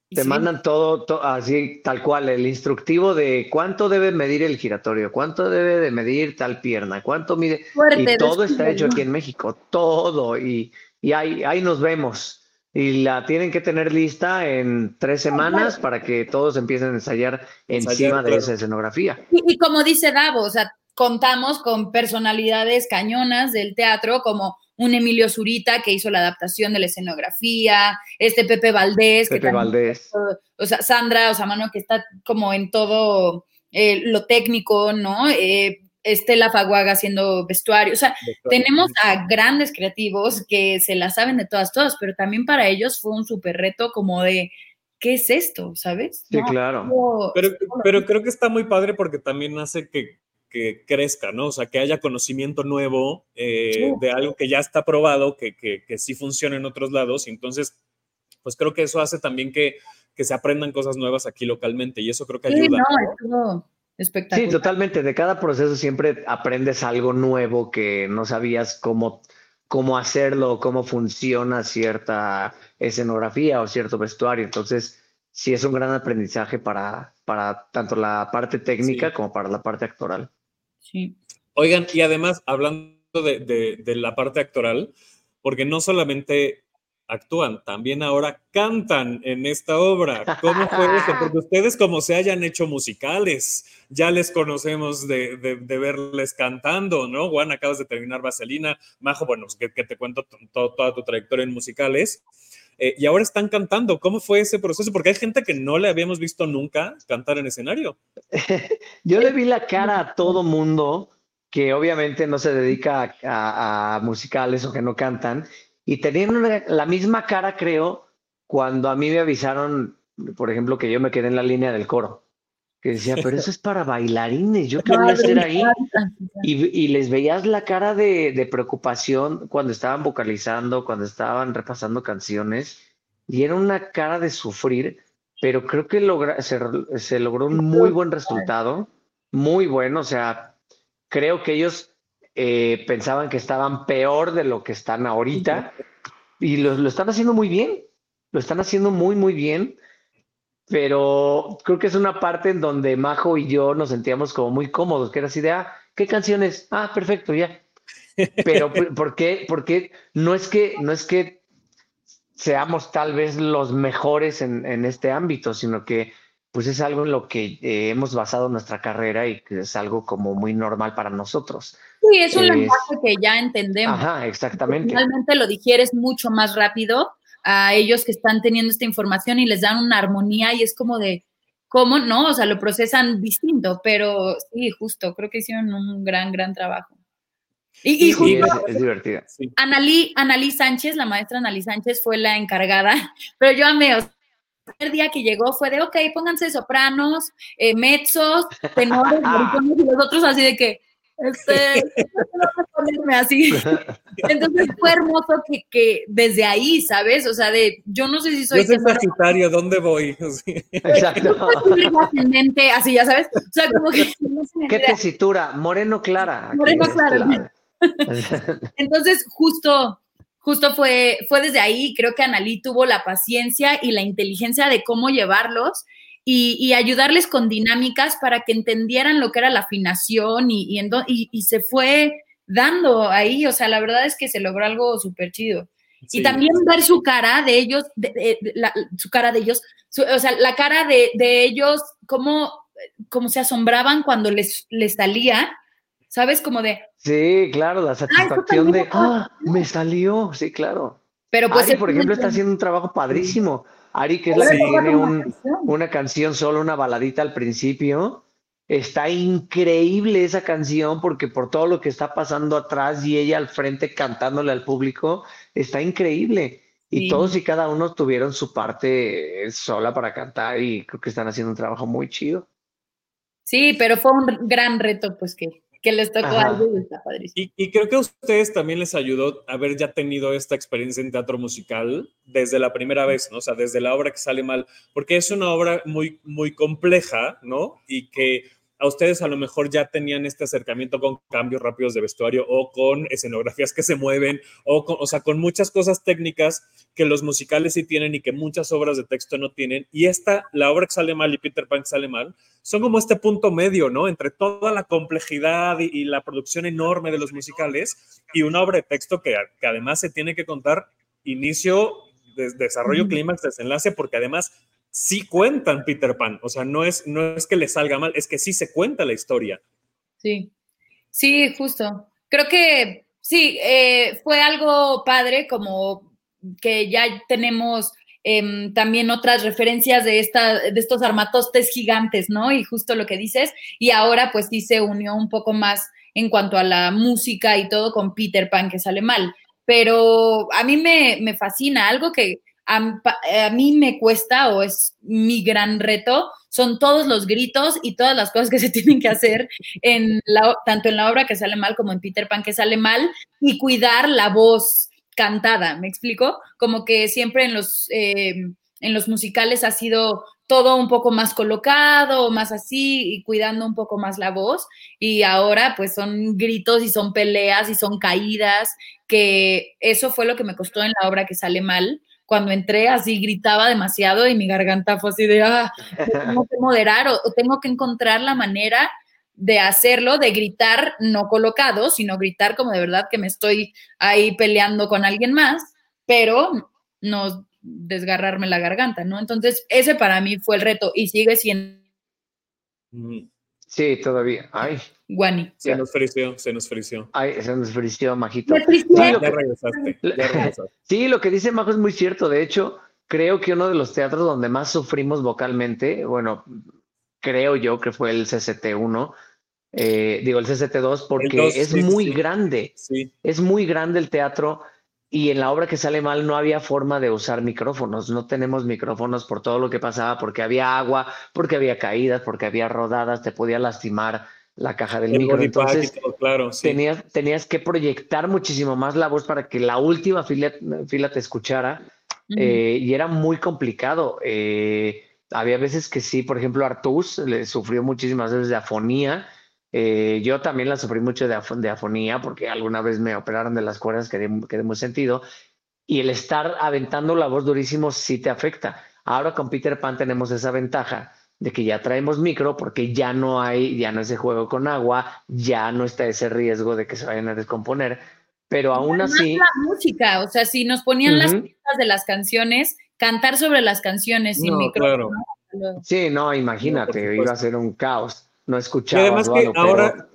Te mandan todo, así, tal cual, el instructivo de cuánto debe medir el giratorio, cuánto debe de medir tal pierna, cuánto mide. y todo está hecho aquí en México, todo. Y, y ahí, ahí nos vemos. Y la tienen que tener lista en tres semanas para que todos empiecen a ensayar, encima de esa escenografía. Y, como dice Davo, o sea, contamos con personalidades cañonas del teatro como un Emilio Zurita que hizo la adaptación de la escenografía, este Pepe Valdés, Pepe que Valdés. o sea, Sandra, o sea, mano que está como en todo eh, lo técnico, ¿no? Eh, Estela Faguaga haciendo vestuario. O sea, tenemos a grandes creativos que se la saben de todas, todas, pero también para ellos fue un súper reto como de, ¿qué es esto? ¿Sabes? Sí, claro. pero, creo que está muy padre porque también hace que, crezca, ¿no? O sea, que haya conocimiento nuevo eh, de algo que ya está probado, que, que, sí funciona en otros lados. Y entonces, pues creo que eso hace también que, se aprendan cosas nuevas aquí localmente y eso creo que ayuda. Sí, no, Sí, totalmente. De cada proceso siempre aprendes algo nuevo que no sabías cómo, cómo hacerlo, cómo funciona cierta escenografía o cierto vestuario. Entonces, sí es un gran aprendizaje para, para tanto la parte técnica como para la parte actoral. Sí. Oigan, y además, hablando de, de la parte actoral, porque no solamente actúan, también ahora cantan en esta obra. ¿Cómo fue eso? Porque ustedes como se hayan hecho musicales, ya les conocemos de, verles cantando, ¿no? Juan, acabas de terminar Vaselina, Majo, bueno, que, te cuento toda tu trayectoria en musicales. Eh, y ahora están cantando. ¿Cómo fue ese proceso? Porque hay gente que no le habíamos visto nunca cantar en escenario. Yo le vi la cara a todo mundo que obviamente no se dedica a musicales o que no cantan y tenían la misma cara, creo, cuando a mí me avisaron, por ejemplo, que yo me quedé en la línea del coro. Que decía, pero eso es para bailarines, yo qué voy a hacer ahí. Y, les veías la cara de, preocupación cuando estaban vocalizando, cuando estaban repasando canciones, y era una cara de sufrir, pero creo que logra, se, se logró un muy buen resultado, muy bueno, o sea, creo que ellos eh, pensaban que estaban peor de lo que están ahorita y lo, están haciendo muy bien, lo están haciendo muy, muy bien, pero creo que es una parte en donde Majo y yo nos sentíamos como muy cómodos, que era así de, ah, ¿qué canciones? Ah, perfecto, ya. Pero ¿por qué? Porque no es que, no es que seamos tal vez los mejores en, en este ámbito, sino que pues es algo en lo que eh, hemos basado nuestra carrera y que es algo como muy normal para nosotros. Sí, es un lenguaje que ya entendemos. Ajá, exactamente. Realmente lo digieres mucho más rápido a ellos que están teniendo esta información y les dan una armonía y es como de, ¿cómo no? O sea, lo procesan distinto, pero sí, justo, creo que hicieron un gran, gran trabajo. Y, y sí, es, divertida. Analí, Analí Sánchez, la maestra Analí Sánchez fue la encargada, pero yo amé, o el primer día que llegó fue de, ok, pónganse sopranos, eh, mezzos, tenores, y los otros así de que, este, no ponerme así. Entonces fue hermoso que, que, desde ahí, ¿sabes? O sea, de, yo no sé si soy... Yo soy sagitario, ¿dónde voy? Exacto. ascendente, así, ya sabes. O sea, como que... ¿Qué tesitura? Moreno clara. Moreno clara. Entonces, justo justo fue, fue desde ahí, creo que Analí tuvo la paciencia y la inteligencia de cómo llevarlos y, ayudarles con dinámicas para que entendieran lo que era la afinación y, y, se fue dando ahí, o sea, la verdad es que se logró algo súper chido. y también ver su cara de ellos, su cara de ellos, o sea, la cara de, ellos, cómo, cómo se asombraban cuando les, les salía ¿sabes? Como de... Sí, claro, la satisfacción de, ah, me salió, sí, claro. Pero pues... Ari, por ejemplo, está haciendo un trabajo padrísimo. Ari, que es la que tiene una canción solo, una baladita al principio. Está increíble esa canción porque por todo lo que está pasando atrás y ella al frente cantándole al público, está increíble. Y todos y cada uno tuvieron su parte sola para cantar y creo que están haciendo un trabajo muy chido. Sí, pero fue un gran reto, pues que que les tocó algo y está padrísimo. Y, creo que a ustedes también les ayudó haber ya tenido esta experiencia en teatro musical desde la primera vez, ¿no? O sea, desde la obra que sale mal, porque es una obra muy, muy compleja, ¿no? Y que a ustedes a lo mejor ya tenían este acercamiento con cambios rápidos de vestuario o con escenografías que se mueven o, o sea, con muchas cosas técnicas que los musicales sí tienen y que muchas obras de texto no tienen. Y esta, la obra que sale mal y Peter Pan que sale mal, son como este punto medio, ¿no? Entre toda la complejidad y, la producción enorme de los musicales y una obra de texto que, que además se tiene que contar inicio desarrollo, clímax, desenlace, porque además sí cuentan Peter Pan. O sea, no es, no es que le salga mal, es que sí se cuenta la historia. Sí, sí, justo. Creo que sí, eh, fue algo padre como que ya tenemos em, también otras referencias de, esta, de estos armatostes gigantes, ¿no? Y justo lo que dices, y ahora pues sí se unió un poco más en cuanto a la música y todo con Peter Pan, que sale mal. Pero a mí me, me fascina, algo que a, a, mí me cuesta o es mi gran reto, son todos los gritos y todas las cosas que se tienen que hacer en la, tanto en la obra que sale mal como en Peter Pan que sale mal y cuidar la voz cantada, ¿me explico? Como que siempre en los, eh, en los musicales ha sido todo un poco más colocado, más así, y cuidando un poco más la voz. Y ahora pues son gritos y son peleas y son caídas, que eso fue lo que me costó en la obra que sale mal. Cuando entré así gritaba demasiado y mi garganta fue así de, ah, tengo que moderar o, o tengo que encontrar la manera de hacerlo, de gritar no colocado, sino gritar como de verdad que me estoy ahí peleando con alguien más, pero no desgarrarme la garganta, ¿no? Entonces, ese para mí fue el reto y sigue siendo. Sí, todavía. Ay. Guani. Se nos frició, se nos frició. Ay, se nos frició, Majito. Sí lo, que, regresaste, sí, lo que dice Majo es muy cierto. De hecho, creo que uno de los teatros donde más sufrimos vocalmente, bueno, creo yo que fue el CCT1, eh, digo el CCT2, porque es muy grande. Es muy grande el teatro y en la obra que sale mal no había forma de usar micrófonos. No tenemos micrófonos por todo lo que pasaba, porque había agua, porque había caídas, porque había rodadas, te podía lastimar la caja del micro. Entonces, claro, tenías, tenías que proyectar muchísimo más la voz para que la última fila, fila te escuchara. Eh, y era muy complicado. Eh, había veces que sí, por ejemplo, Artus le sufrió muchísimas veces de afonía. Eh, yo también la sufrí mucho de, de, afonía porque alguna vez me operaron de las cuerdas, quedé, quedé muy sentido. Y el estar aventando la voz durísimo sí te afecta. Ahora con Peter Pan tenemos esa ventaja de que ya traemos micro porque ya no hay, ya no ese juego con agua, ya no está ese riesgo de que se vayan a descomponer. Pero aún así. La música, o sea, si nos ponían las pistas de las canciones, cantar sobre las canciones sin micrófono. Sí, no, imagínate, iba a ser un caos. No escuchaba. Y además que ahora,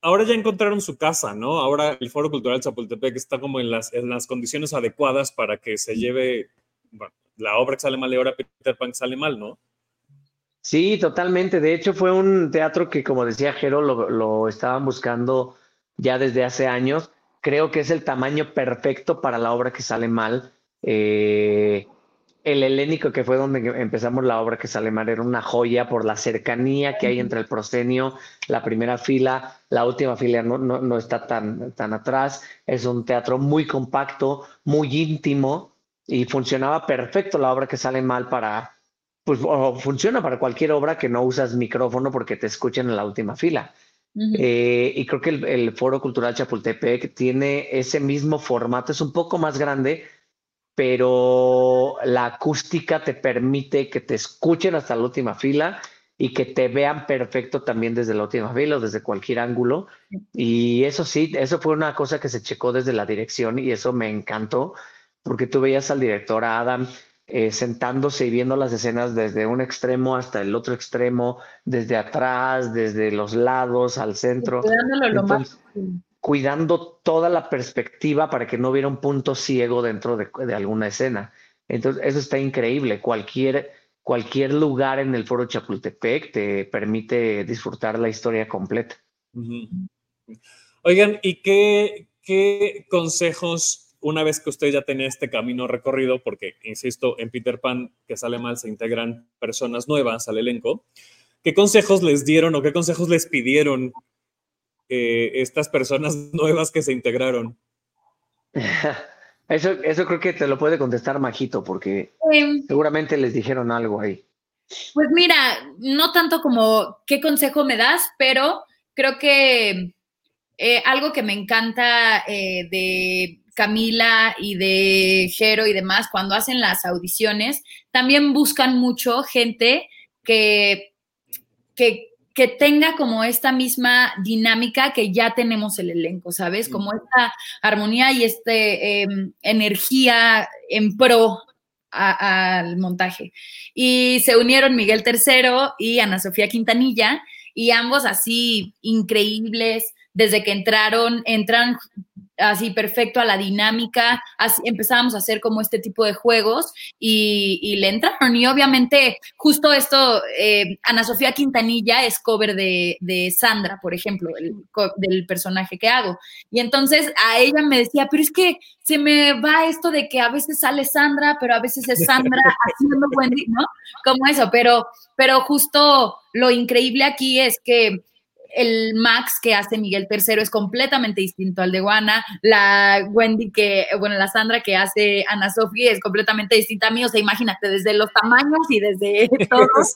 ahora ya encontraron su casa, ¿no? Ahora el Foro Cultural Chapultepec está como en las, en las condiciones adecuadas para que se lleve la obra que sale mal y ahora Peter Pan sale mal, ¿no? Sí, totalmente. De hecho, fue un teatro que, como decía Jero, lo, lo estaban buscando ya desde hace años. Creo que es el tamaño perfecto para la obra que sale mal. Eh, el helénico, que fue donde empezamos la obra que sale mal, era una joya por la cercanía que hay entre el proscenio, la primera fila, la última fila no, no, está tan, tan atrás. Es un teatro muy compacto, muy íntimo y funcionaba perfecto la obra que sale mal para, pues funciona para cualquier obra que no usas micrófono porque te escuchen en la última fila. Eh, y creo que el, el, Foro Cultural Chapultepec tiene ese mismo formato, es un poco más grande, pero la acústica te permite que te escuchen hasta la última fila y que te vean perfecto también desde la última fila o desde cualquier ángulo. Y eso sí, eso fue una cosa que se checó desde la dirección y eso me encantó, porque tú veías al director Adam eh, sentándose y viendo las escenas desde un extremo hasta el otro extremo, desde atrás, desde los lados, al centro cuidando toda la perspectiva para que no hubiera un punto ciego dentro de, alguna escena. Entonces, eso está increíble. Cualquier, cualquier lugar en el foro Chapultepec te permite disfrutar la historia completa. Oigan, ¿y qué, qué consejos, una vez que usted ya tenía este camino recorrido, porque, insisto, en Peter Pan, que sale mal, se integran personas nuevas al elenco, ¿qué consejos les dieron o qué consejos les pidieron estas personas nuevas que se integraron? Eso, eso creo que te lo puede contestar Majito, porque seguramente les dijeron algo ahí. Pues mira, no tanto como qué consejo me das, pero creo que eh, algo que me encanta eh, de Camila y de Jero y demás, cuando hacen las audiciones, también buscan mucho gente que, que que tenga como esta misma dinámica que ya tenemos el elenco, ¿sabes? Como esta armonía y esta em, energía en pro al montaje. Y se unieron Miguel III y Ana Sofía Quintanilla, y ambos así increíbles, desde que entraron, entran así perfecto a la dinámica, así empezábamos a hacer como este tipo de juegos y, le entraron. Y obviamente justo esto, eh, Ana Sofía Quintanilla es cover de, Sandra, por ejemplo, el, del personaje que hago. Y entonces a ella me decía, pero es que se me va esto de que a veces sale Sandra, pero a veces es Sandra haciendo Wendy, ¿no? Como eso, pero, pero justo lo increíble aquí es que el Max que hace Miguel III es completamente distinto al de Juana, la Wendy que, bueno, la Sandra que hace Ana Sofía es completamente distinta a mí, o sea, imagínate, desde los tamaños y desde todo es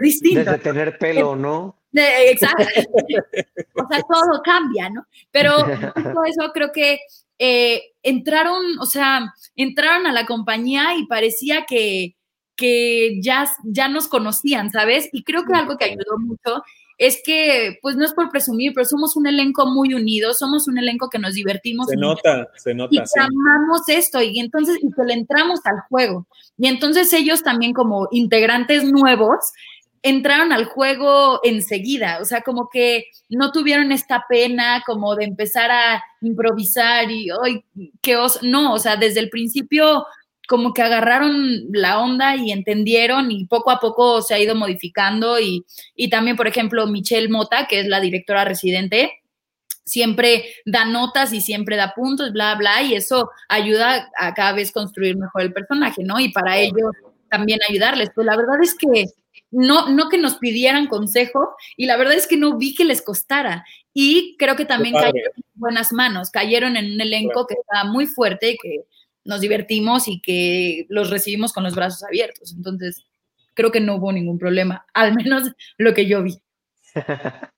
distinto. Desde tener pelo, ¿no? Exacto. o sea, todo cambia, ¿no? Pero todo eso creo que eh, entraron, o sea, entraron a la compañía y parecía que, que ya, ya nos conocían, ¿sabes? Y creo que algo que ayudó mucho es que, pues no es por presumir, pero somos un elenco muy unido, somos un elenco que nos divertimos. Se nota, se nota. Y amamos esto y entonces y que le entramos al juego. Y entonces ellos también como integrantes nuevos entraron al juego enseguida, o sea, como que no tuvieron esta pena como de empezar a improvisar y, hoy qué os, no, o sea, desde el principio como que agarraron la onda y entendieron y poco a poco se ha ido modificando y, también, por ejemplo, Michelle Mota, que es la directora residente, siempre da notas y siempre da puntos, bla, bla, y eso ayuda a cada vez construir mejor el personaje, ¿no? Y para ello también ayudarles. Pues la verdad es que no, no que nos pidieran consejo y la verdad es que no vi que les costara. Y creo que también cayeron en buenas manos, cayeron en un elenco que está muy fuerte y que nos divertimos y que los recibimos con los brazos abiertos. Entonces, creo que no hubo ningún problema, al menos lo que yo vi.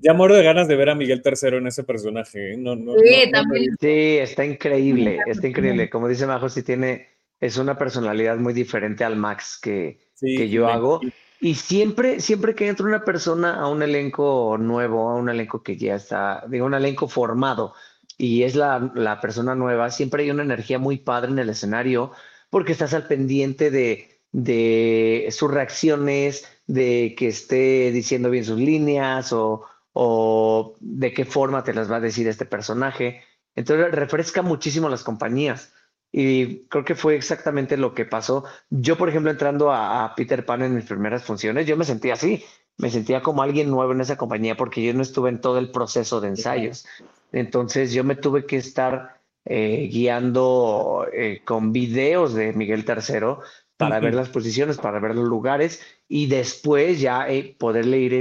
Ya muero de ganas de ver a Miguel III en ese personaje. ¿eh? No, no, sí, también. sí, está increíble, está increíble. Como dice Majo, sí tiene, es una personalidad muy diferente al Max que, que yo hago. Y siempre, siempre que entra una persona a un elenco nuevo, a un elenco que ya está, digo, un elenco formado, y es la, persona nueva, siempre hay una energía muy padre en el escenario porque estás al pendiente de, de sus reacciones, de que esté diciendo bien sus líneas o, o de qué forma te las va a decir este personaje. Entonces refresca muchísimo las compañías. Y creo que fue exactamente lo que pasó. Yo, por ejemplo, entrando a, a, Peter Pan en mis primeras funciones, yo me sentía así. Me sentía como alguien nuevo en esa compañía porque yo no estuve en todo el proceso de ensayos. Entonces yo me tuve que estar eh, guiando eh, con videos de Miguel III para ver las posiciones, para ver los lugares y después ya eh, poderle ir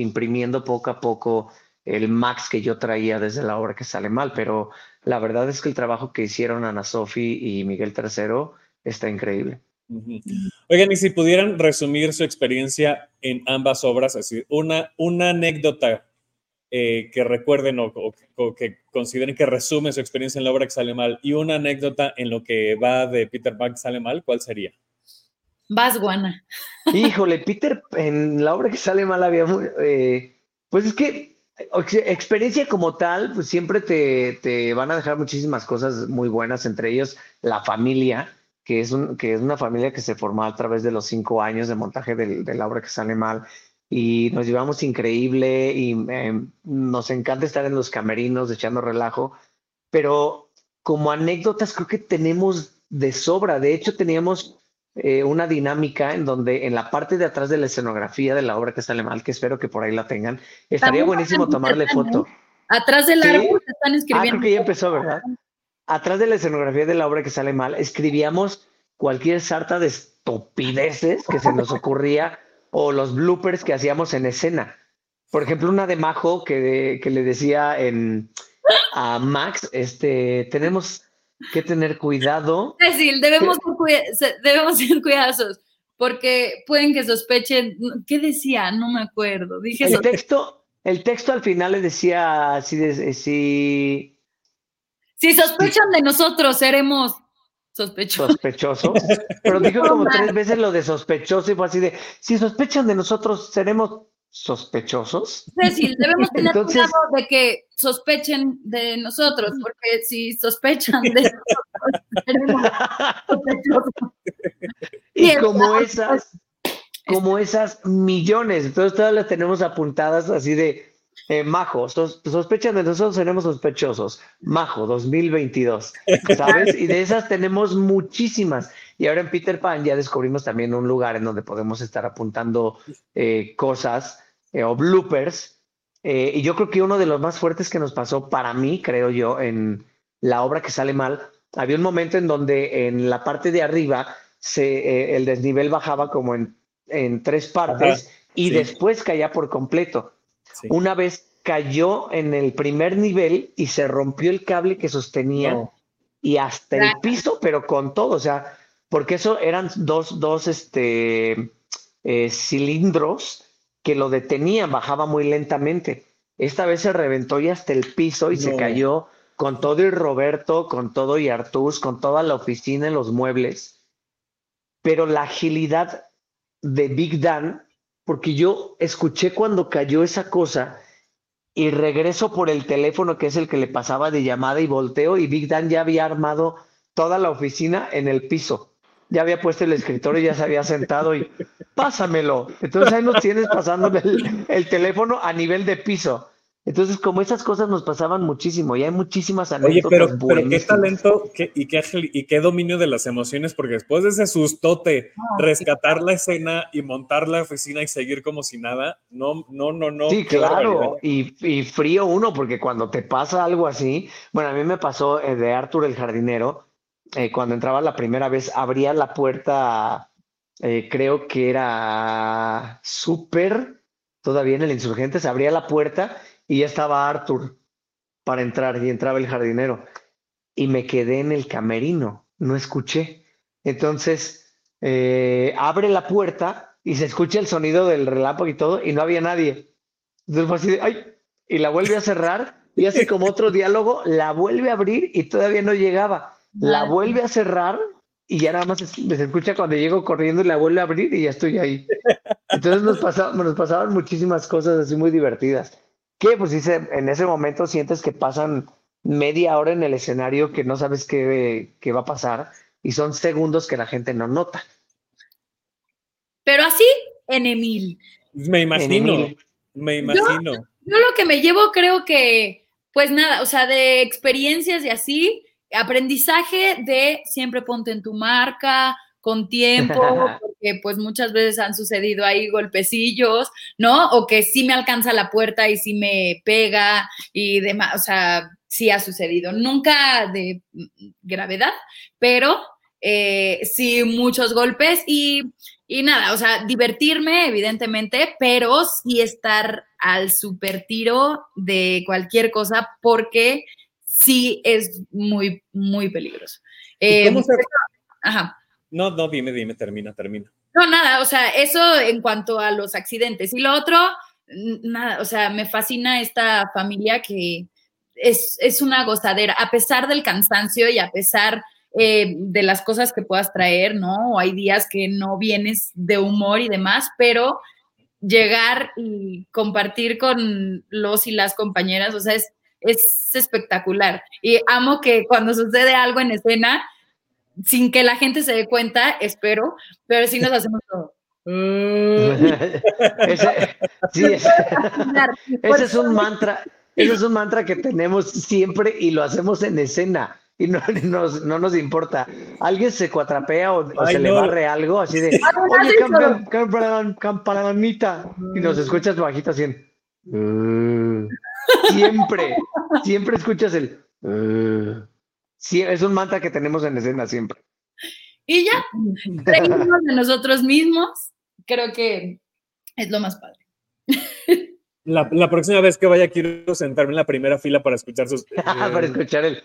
imprimiendo poco a poco el max que yo traía desde la obra que sale mal. Pero la verdad es que el trabajo que hicieron Ana Sofi y Miguel III está increíble. Oigan, y si pudieran resumir su experiencia en ambas obras, así, una, una anécdota eh, que recuerden o, que consideren que resume su experiencia en la obra que sale mal y una anécdota en lo que va de Peter Pan que sale mal, ¿cuál sería? Vas, Guana. Híjole, Peter, en la obra que sale mal había, eh, pues es que experiencia como tal, pues siempre te, van a dejar muchísimas cosas muy buenas, entre ellos la familia, que es, un, que es una familia que se formó a través de los cinco años de montaje de la obra que sale mal y nos llevamos increíble y em, nos encanta estar en los camerinos echando relajo, pero como anécdotas creo que tenemos de sobra. De hecho, teníamos eh, una dinámica en donde en la parte de atrás de la escenografía de la obra que sale mal, que espero que por ahí la tengan, estaría buenísimo tomarle foto. Atrás del árbol están escribiendo. Ah, creo que ya empezó, ¿verdad? Atrás de la escenografía de la obra que sale mal, escribíamos cualquier sarta de estupideces que se nos ocurría o los bloopers que hacíamos en escena. Por ejemplo, una de Majo que, que le decía en, a Max, este, tenemos que tener cuidado. Cecil, debemos, ser, debemos ser cuidadosos porque pueden que sospechen. ¿Qué decía? No me acuerdo. Dije el texto, el texto al final le decía si, si, si sospechan de nosotros, seremos Sospechoso. Sospechoso. Pero dijo como tres veces lo de sospechoso y fue así de, si sospechan de nosotros, seremos sospechosos. Cecil, debemos tener cuidado de que sospechen de nosotros, porque si sospechan de nosotros, tenemos sospechosos. Y como esas, como esas millones, entonces todas las tenemos apuntadas así de eh, Majo, sospechan de nosotros, seremos sospechosos. Majo, 2022, ¿sabes? Y de esas tenemos muchísimas. Y ahora en Peter Pan ya descubrimos también un lugar en donde podemos estar apuntando eh, cosas eh, o bloopers. y yo creo que uno de los más fuertes que nos pasó para mí, creo yo, en la obra que sale mal, había un momento en donde en la parte de arriba se, el desnivel bajaba como en, en tres partes y después caía por completo. Una vez cayó en el primer nivel y se rompió el cable que sostenía y hasta el piso, pero con todo, o sea, porque eso eran dos, dos este, eh, cilindros que lo detenían, bajaba muy lentamente. Esta vez se reventó y hasta el piso y se cayó con todo y Roberto, con todo y Artús, con toda la oficina y los muebles. Pero la agilidad de Big Dan porque yo escuché cuando cayó esa cosa y regreso por el teléfono que es el que le pasaba de llamada y volteo y Big Dan ya había armado toda la oficina en el piso. Ya había puesto el escritorio, ya se había sentado y pásamelo. Entonces ahí nos tienes pasando el teléfono a nivel de piso. Entonces, como esas cosas nos pasaban muchísimo y hay muchísimas anécdotas Oye, pero, pero qué talento y, qué, y qué dominio de las emociones, porque después de ese sustote, rescatar la escena y montar la oficina y seguir como si nada, no, no, no, no. Sí, claro, y, y, frío uno, porque cuando te pasa algo así, bueno, a mí me pasó eh, de Arthur el jardinero, eh, cuando entraba la primera vez, abría la puerta, eh, creo que era súper, todavía en el insurgente, se abría la puerta y ya estaba Arthur para entrar y entraba el jardinero y me quedé en el camerino, no escuché. Entonces eh, abre la puerta y se escucha el sonido del relámpago y todo y no había nadie. Entonces fue así de, ay, y la vuelve a cerrar y hace como otro diálogo, la vuelve a abrir y todavía no llegaba. La vuelve a cerrar y ya nada más se escucha cuando llego corriendo y la vuelve a abrir y ya estoy ahí. Entonces nos, nos pasaban muchísimas cosas así muy divertidas que pues dice, en ese momento sientes que pasan media hora en el escenario que no sabes qué, qué va a pasar y son segundos que la gente no nota. Pero así, en Emil. Me imagino, me imagino. Yo, lo que me llevo creo que, pues nada, o sea, de experiencias y así, aprendizaje de siempre ponte en tu marca, con tiempo, porque pues muchas veces han sucedido ahí golpecillos, ¿no? O que sí me alcanza la puerta y sí me pega y demás, o sea, sí ha sucedido. Nunca de gravedad, pero eh, sí muchos golpes y, y nada, o sea, divertirme, evidentemente, pero sí estar al super tiro de cualquier cosa porque sí es muy, muy peligroso. Eh, ajá. No, no, dime, dime, termina, termina. No, nada, o sea, eso en cuanto a los accidentes. Y lo otro, nada, o sea, me fascina esta familia que es, una gozadera, a pesar del cansancio y a pesar eh, de las cosas que puedas traer, ¿no? O hay días que no vienes de humor y demás, pero llegar y compartir con los y las compañeras, o sea, es, es espectacular. Y amo que cuando sucede algo en escena, sin que la gente se dé cuenta, espero, pero sí nos hacemos todo. ese, es un mantra, ese es un mantra que tenemos siempre y lo hacemos en escena y no, no nos importa. Alguien se cuatrapea o, se le barre algo así de, oye, campanita, y nos escuchas bajito así en, siempre, siempre escuchas el, Sí, es un mantra que tenemos en escena siempre. Y ya, reírnos de nosotros mismos, creo que es lo más padre. La, próxima vez que vaya quiero sentarme en la primera fila para escuchar sus... para escuchar el...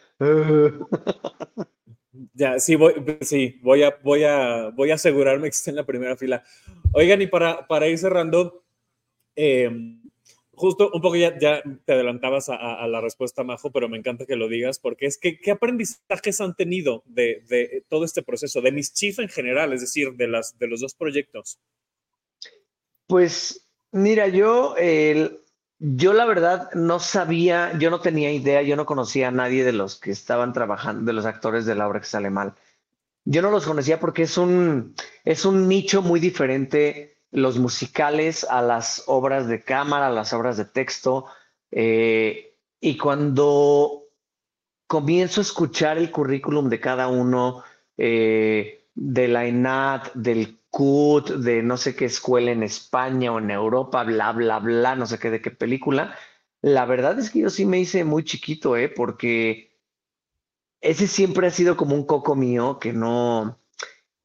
ya, sí, voy, sí, voy a, voy a, voy a asegurarme que esté en la primera fila. Oigan, y para, para ir cerrando, eh, justo un poco ya, te adelantabas a, la respuesta, Majo, pero me encanta que lo digas, porque es que, ¿qué aprendizajes han tenido de, todo este proceso, de Mischief en general, es decir, de, las, de los dos proyectos? Pues Mira, yo, yo la verdad no sabía, yo no tenía idea, yo no conocía a nadie de los que estaban trabajando, de los actores de la obra que sale mal. Yo no los conocía porque es un, es un nicho muy diferente los musicales a las obras de cámara, a las obras de texto. Eh, y cuando comienzo a escuchar el currículum de cada uno, eh, de la ENAT, del CUT, de no sé qué escuela en España o en Europa, bla, bla, bla, no sé qué de qué película, la verdad es que yo sí me hice muy chiquito, ¿eh? Porque ese siempre ha sido como un coco mío, que no,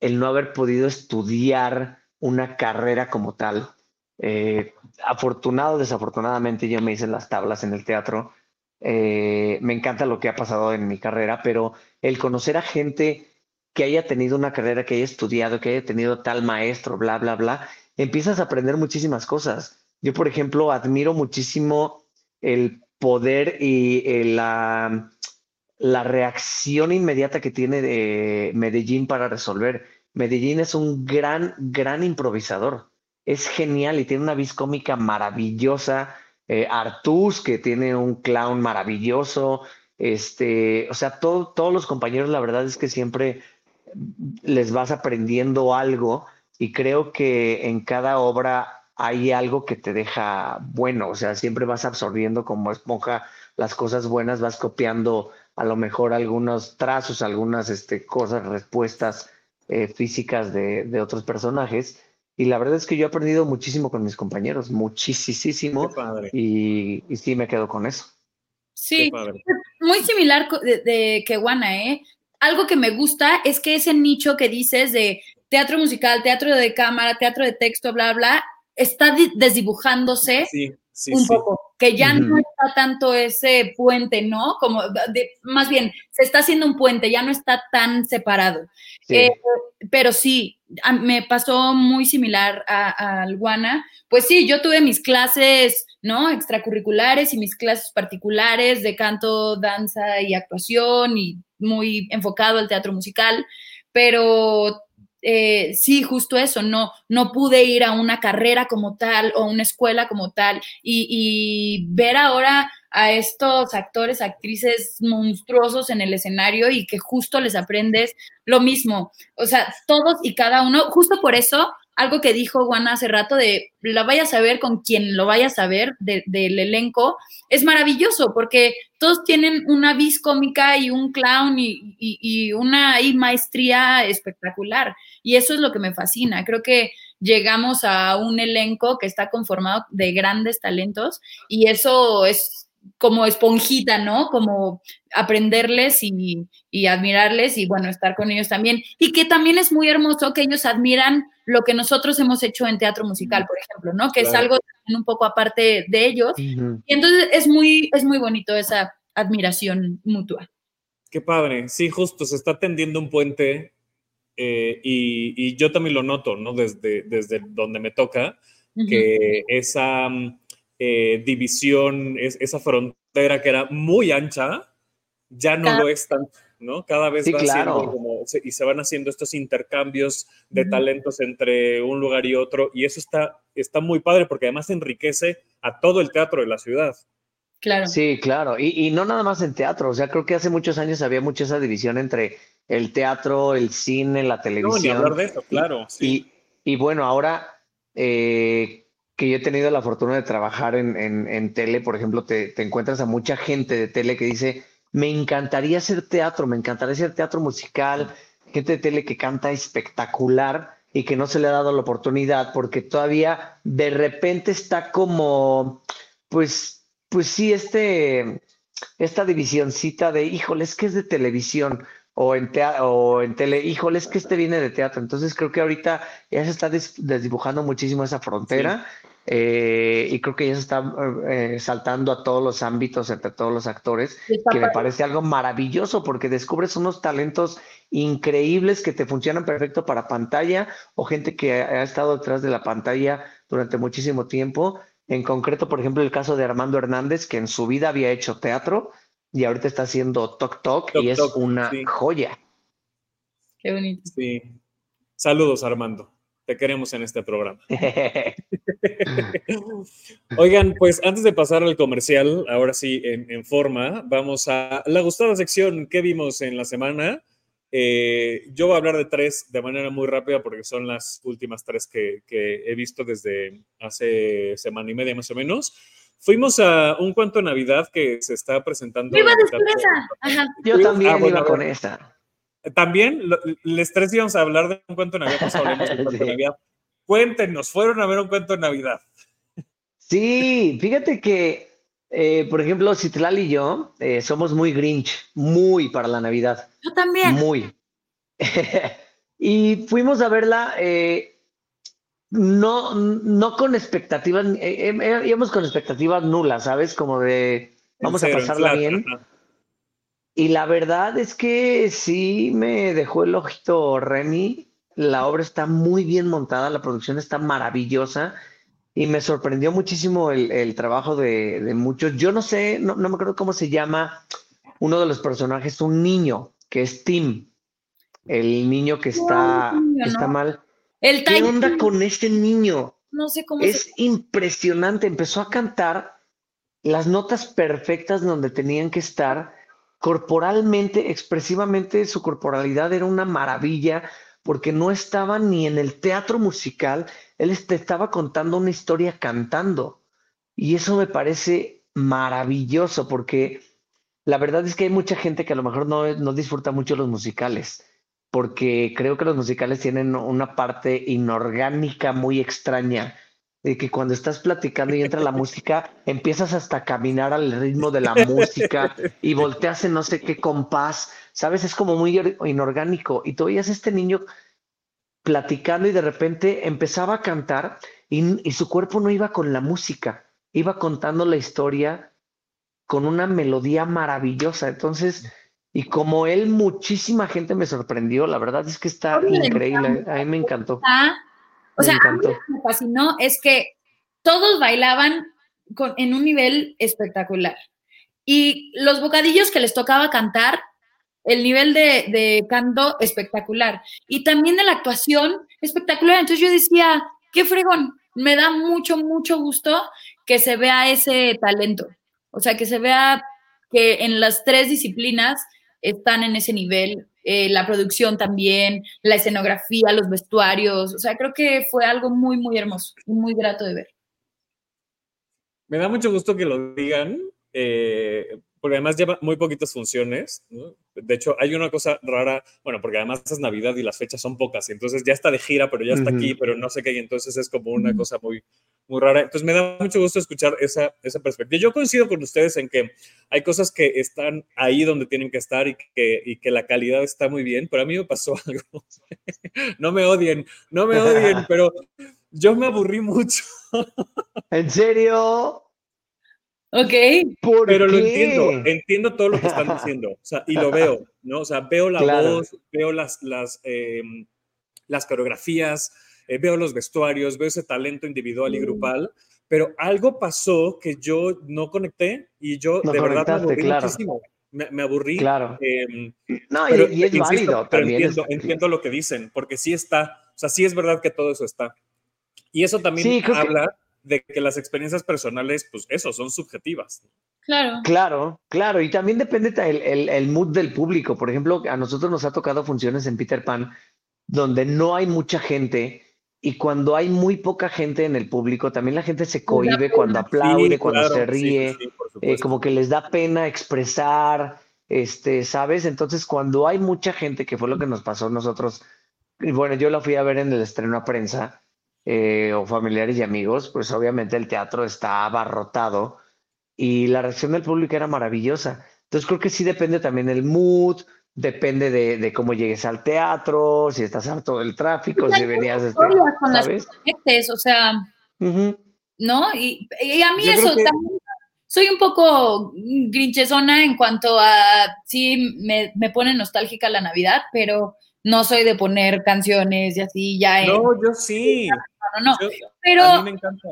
el no haber podido estudiar una carrera como tal. Eh, afortunado, desafortunadamente, yo me hice las tablas en el teatro. Eh, me encanta lo que ha pasado en mi carrera, pero el conocer a gente que haya tenido una carrera, que haya estudiado, que haya tenido tal maestro, bla, bla, bla, empiezas a aprender muchísimas cosas. Yo, por ejemplo, admiro muchísimo el poder y eh, la, la reacción inmediata que tiene de Medellín para resolver. Medellín es un gran, gran improvisador. Es genial y tiene una vis cómica maravillosa. Eh, Artus, que tiene un clown maravilloso. Este, o sea, todos los compañeros, la verdad es que siempre les vas aprendiendo algo y creo que en cada obra hay algo que te deja bueno, o sea, siempre vas absorbiendo como esponja las cosas buenas, vas copiando a lo mejor algunos trazos, algunas este, cosas, respuestas eh, físicas de, otros personajes. Y la verdad es que yo he aprendido muchísimo con mis compañeros, muchísimo. Y, y, sí me quedo con eso. Sí, muy similar de, de Kewana, ¿eh? Algo que me gusta es que ese nicho que dices de teatro musical, teatro de cámara, teatro de texto, bla, bla, está desdibujándose un poco, que ya no está tanto ese puente, ¿no? Como, más bien, se está haciendo un puente, ya no está tan separado. Eh, pero sí, me pasó muy similar al Guana. Pues sí, yo tuve mis clases, ¿no? Extracurriculares y mis clases particulares de canto, danza y actuación y muy enfocado al teatro musical, pero eh, sí, justo eso, no, no pude ir a una carrera como tal o una escuela como tal y, ver ahora a estos actores, actrices monstruosos en el escenario y que justo les aprendes lo mismo. O sea, todos y cada uno, justo por eso algo que dijo Juana hace rato de la vayas a ver con quien lo vayas a ver del elenco, es maravilloso porque todos tienen una vis cómica y un clown y, una maestría espectacular. Y eso es lo que me fascina. Creo que llegamos a un elenco que está conformado de grandes talentos y eso es como esponjita, ¿no? Como aprenderles y, admirarles y bueno, estar con ellos también. Y que también es muy hermoso que ellos admiran lo que nosotros hemos hecho en teatro musical, por ejemplo, ¿no? Que es algo un poco aparte de ellos. Y entonces es muy, es muy bonito esa admiración mutua. Qué padre. Sí, justo, se está tendiendo un puente eh, y, yo también lo noto, ¿no? Desde, desde donde me toca, que esa eh, división, es, esa frontera que era muy ancha, ya no lo es tanto, ¿no? Cada vez va claro. como, y se van haciendo estos intercambios de talentos entre un lugar y otro, y eso está, está muy padre porque además enriquece a todo el teatro de la ciudad. Claro. Sí, claro, y, no nada más en teatro, o sea, creo que hace muchos años había mucha esa división entre el teatro, el cine, la televisión. No, ni de eso, claro. Y, y bueno, ahora eh, que yo he tenido la fortuna de trabajar en, en, tele, por ejemplo, te, te, encuentras a mucha gente de tele que dice, me encantaría hacer teatro, me encantaría hacer teatro musical, gente de tele que canta espectacular y que no se le ha dado la oportunidad porque todavía de repente está como, pues, pues sí, este, esta divisioncita de, híjole, es que es de televisión o en, o en tele, híjole, es que este viene de teatro. Entonces creo que ahorita ya se está desdibujando muchísimo esa frontera eh, y creo que ya se está eh, saltando a todos los ámbitos entre todos los actores, que me parece algo maravilloso porque descubres unos talentos increíbles que te funcionan perfecto para pantalla o gente que ha estado detrás de la pantalla durante muchísimo tiempo. En concreto, por ejemplo, el caso de Armando Hernández, que en su vida había hecho teatro y ahorita está haciendo Tok Tok, y es una joya. Qué bonito. Sí. Saludos, Armando. te queremos en este programa. Oigan, pues antes de pasar al comercial, ahora sí, en, forma, vamos a la gustada sección que vimos en la semana. Eh, yo voy a hablar de tres de manera muy rápida porque son las últimas tres que, he visto desde hace semana y media más o menos. Fuimos a un cuento de Navidad que se está presentando. Yo también ah, iba con esa. También, les tres íbamos a hablar de un cuento de Navidad, de cuento de Navidad. Cuéntenos, ¿fueron a ver un cuento de Navidad? Sí, fíjate que, eh, por ejemplo, Citlal y yo eh, somos muy Grinch, muy para la Navidad. Yo también. Muy. y fuimos a verla, eh, no, no con expectativas, íbamos con expectativas nulas, ¿sabes? Como de, vamos a pasarla bien. Y la verdad es que sí me dejó el ojito Remy. La obra está muy bien montada, la producción está maravillosa y me sorprendió muchísimo el, trabajo de, muchos. Yo no sé, no, me acuerdo cómo se llama uno de los personajes, un niño que es Tim, el niño que está, está mal. El ¿Qué onda con este niño? No sé cómo. Es impresionante. Empezó a cantar las notas perfectas donde tenían que estar corporalmente, expresivamente, su corporalidad era una maravilla porque no estaba ni en el teatro musical, él estaba contando una historia cantando. Y eso me parece maravilloso porque la verdad es que hay mucha gente que a lo mejor no, no disfruta mucho los musicales, porque creo que los musicales tienen una parte inorgánica muy extraña de que cuando estás platicando y entra la música, empiezas hasta a caminar al ritmo de la música y volteas en no sé qué compás, ¿sabes? Es como muy inorgánico. Y tú veías este niño platicando y de repente empezaba a cantar y, y su cuerpo no iba con la música, iba contando la historia con una melodía maravillosa. Entonces, y como él, muchísima gente me sorprendió. La verdad es que está increíble. A mí me encantó. O sea, a mí lo que me fascinó es que todos bailaban con, en un nivel espectacular. Y los bocadillos que les tocaba cantar, el nivel de, de canto espectacular. Y también de la actuación espectacular. Entonces yo decía, qué fregón, me da mucho, mucho gusto que se vea ese talento. O sea, que se vea que en las tres disciplinas están en ese nivel eh, la producción también, la escenografía, los vestuarios. O sea, creo que fue algo muy, muy hermoso y muy grato de ver. Me da mucho gusto que lo digan, eh, porque además lleva muy poquitas funciones. De hecho, hay una cosa rara, bueno, porque además es Navidad y las fechas son pocas, y entonces ya está de gira, pero ya está aquí, pero no sé qué, y entonces es como una cosa muy, muy rara. Entonces me da mucho gusto escuchar esa, esa perspectiva. Yo coincido con ustedes en que hay cosas que están ahí donde tienen que estar y que, y que la calidad está muy bien, pero a mí me pasó algo. no me odien, no me odien, pero yo me aburrí mucho. ¿En serio? Ok. pero lo entiendo, entiendo todo lo que están diciendo, o sea, y lo veo, ¿no? O sea, veo la voz, veo las, las, em, las coreografías, eh, veo los vestuarios, veo ese talento individual y mm. grupal, pero algo pasó que yo no conecté y yo de verdad me aburrí muchísimo. Me, aburrí. Claro. Em, no, y, es válido también. Entiendo, lo que dicen, porque sí está, o sea, sí es verdad que todo eso está. Y eso también habla de que las experiencias personales, pues eso, son subjetivas. Claro. Claro, claro. Y también depende el, el, el mood del público. Por ejemplo, a nosotros nos ha tocado funciones en Peter Pan donde no hay mucha gente y cuando hay muy poca gente en el público, también la gente se cohibe cuando aplaude, cuando se ríe, eh, como que les da pena expresar, este, ¿sabes? Entonces, cuando hay mucha gente, que fue lo que nos pasó a nosotros, y bueno, yo la fui a ver en el estreno a prensa, eh, o familiares y amigos, pues obviamente el teatro está abarrotado y la reacción del público era maravillosa. Entonces creo que sí depende también el mood, depende de, cómo llegues al teatro, si estás harto del tráfico, si venías este, con ¿sabes? las o sea, ¿no? Y, a mí eso también soy un poco grinchezona en cuanto a sí me, me, pone nostálgica la Navidad, pero no soy de poner canciones y así ya. No, yo sí. No, no, pero. A mí me encanta.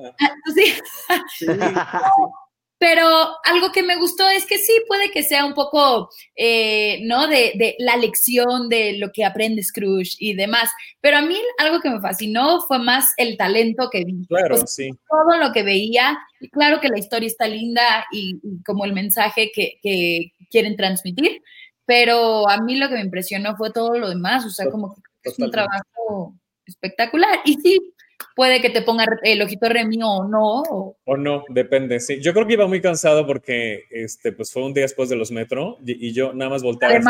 Sí. pero algo que me gustó es que sí, puede que sea un poco, eh, ¿no? De, de, la lección de lo que aprende Scrooge y demás. Pero a mí algo que me fascinó fue más el talento que vi. Claro, sí. Todo lo que veía. Y claro que la historia está linda y, como el mensaje que, que, quieren transmitir. Pero a mí lo que me impresionó fue todo lo demás. O sea, como que es un trabajo espectacular. Y sí, puede que te ponga el ojito remi o no. O... no, depende, sí. Yo creo que iba muy cansado porque este, pues fue un día después de los metro y, yo nada más volteaba.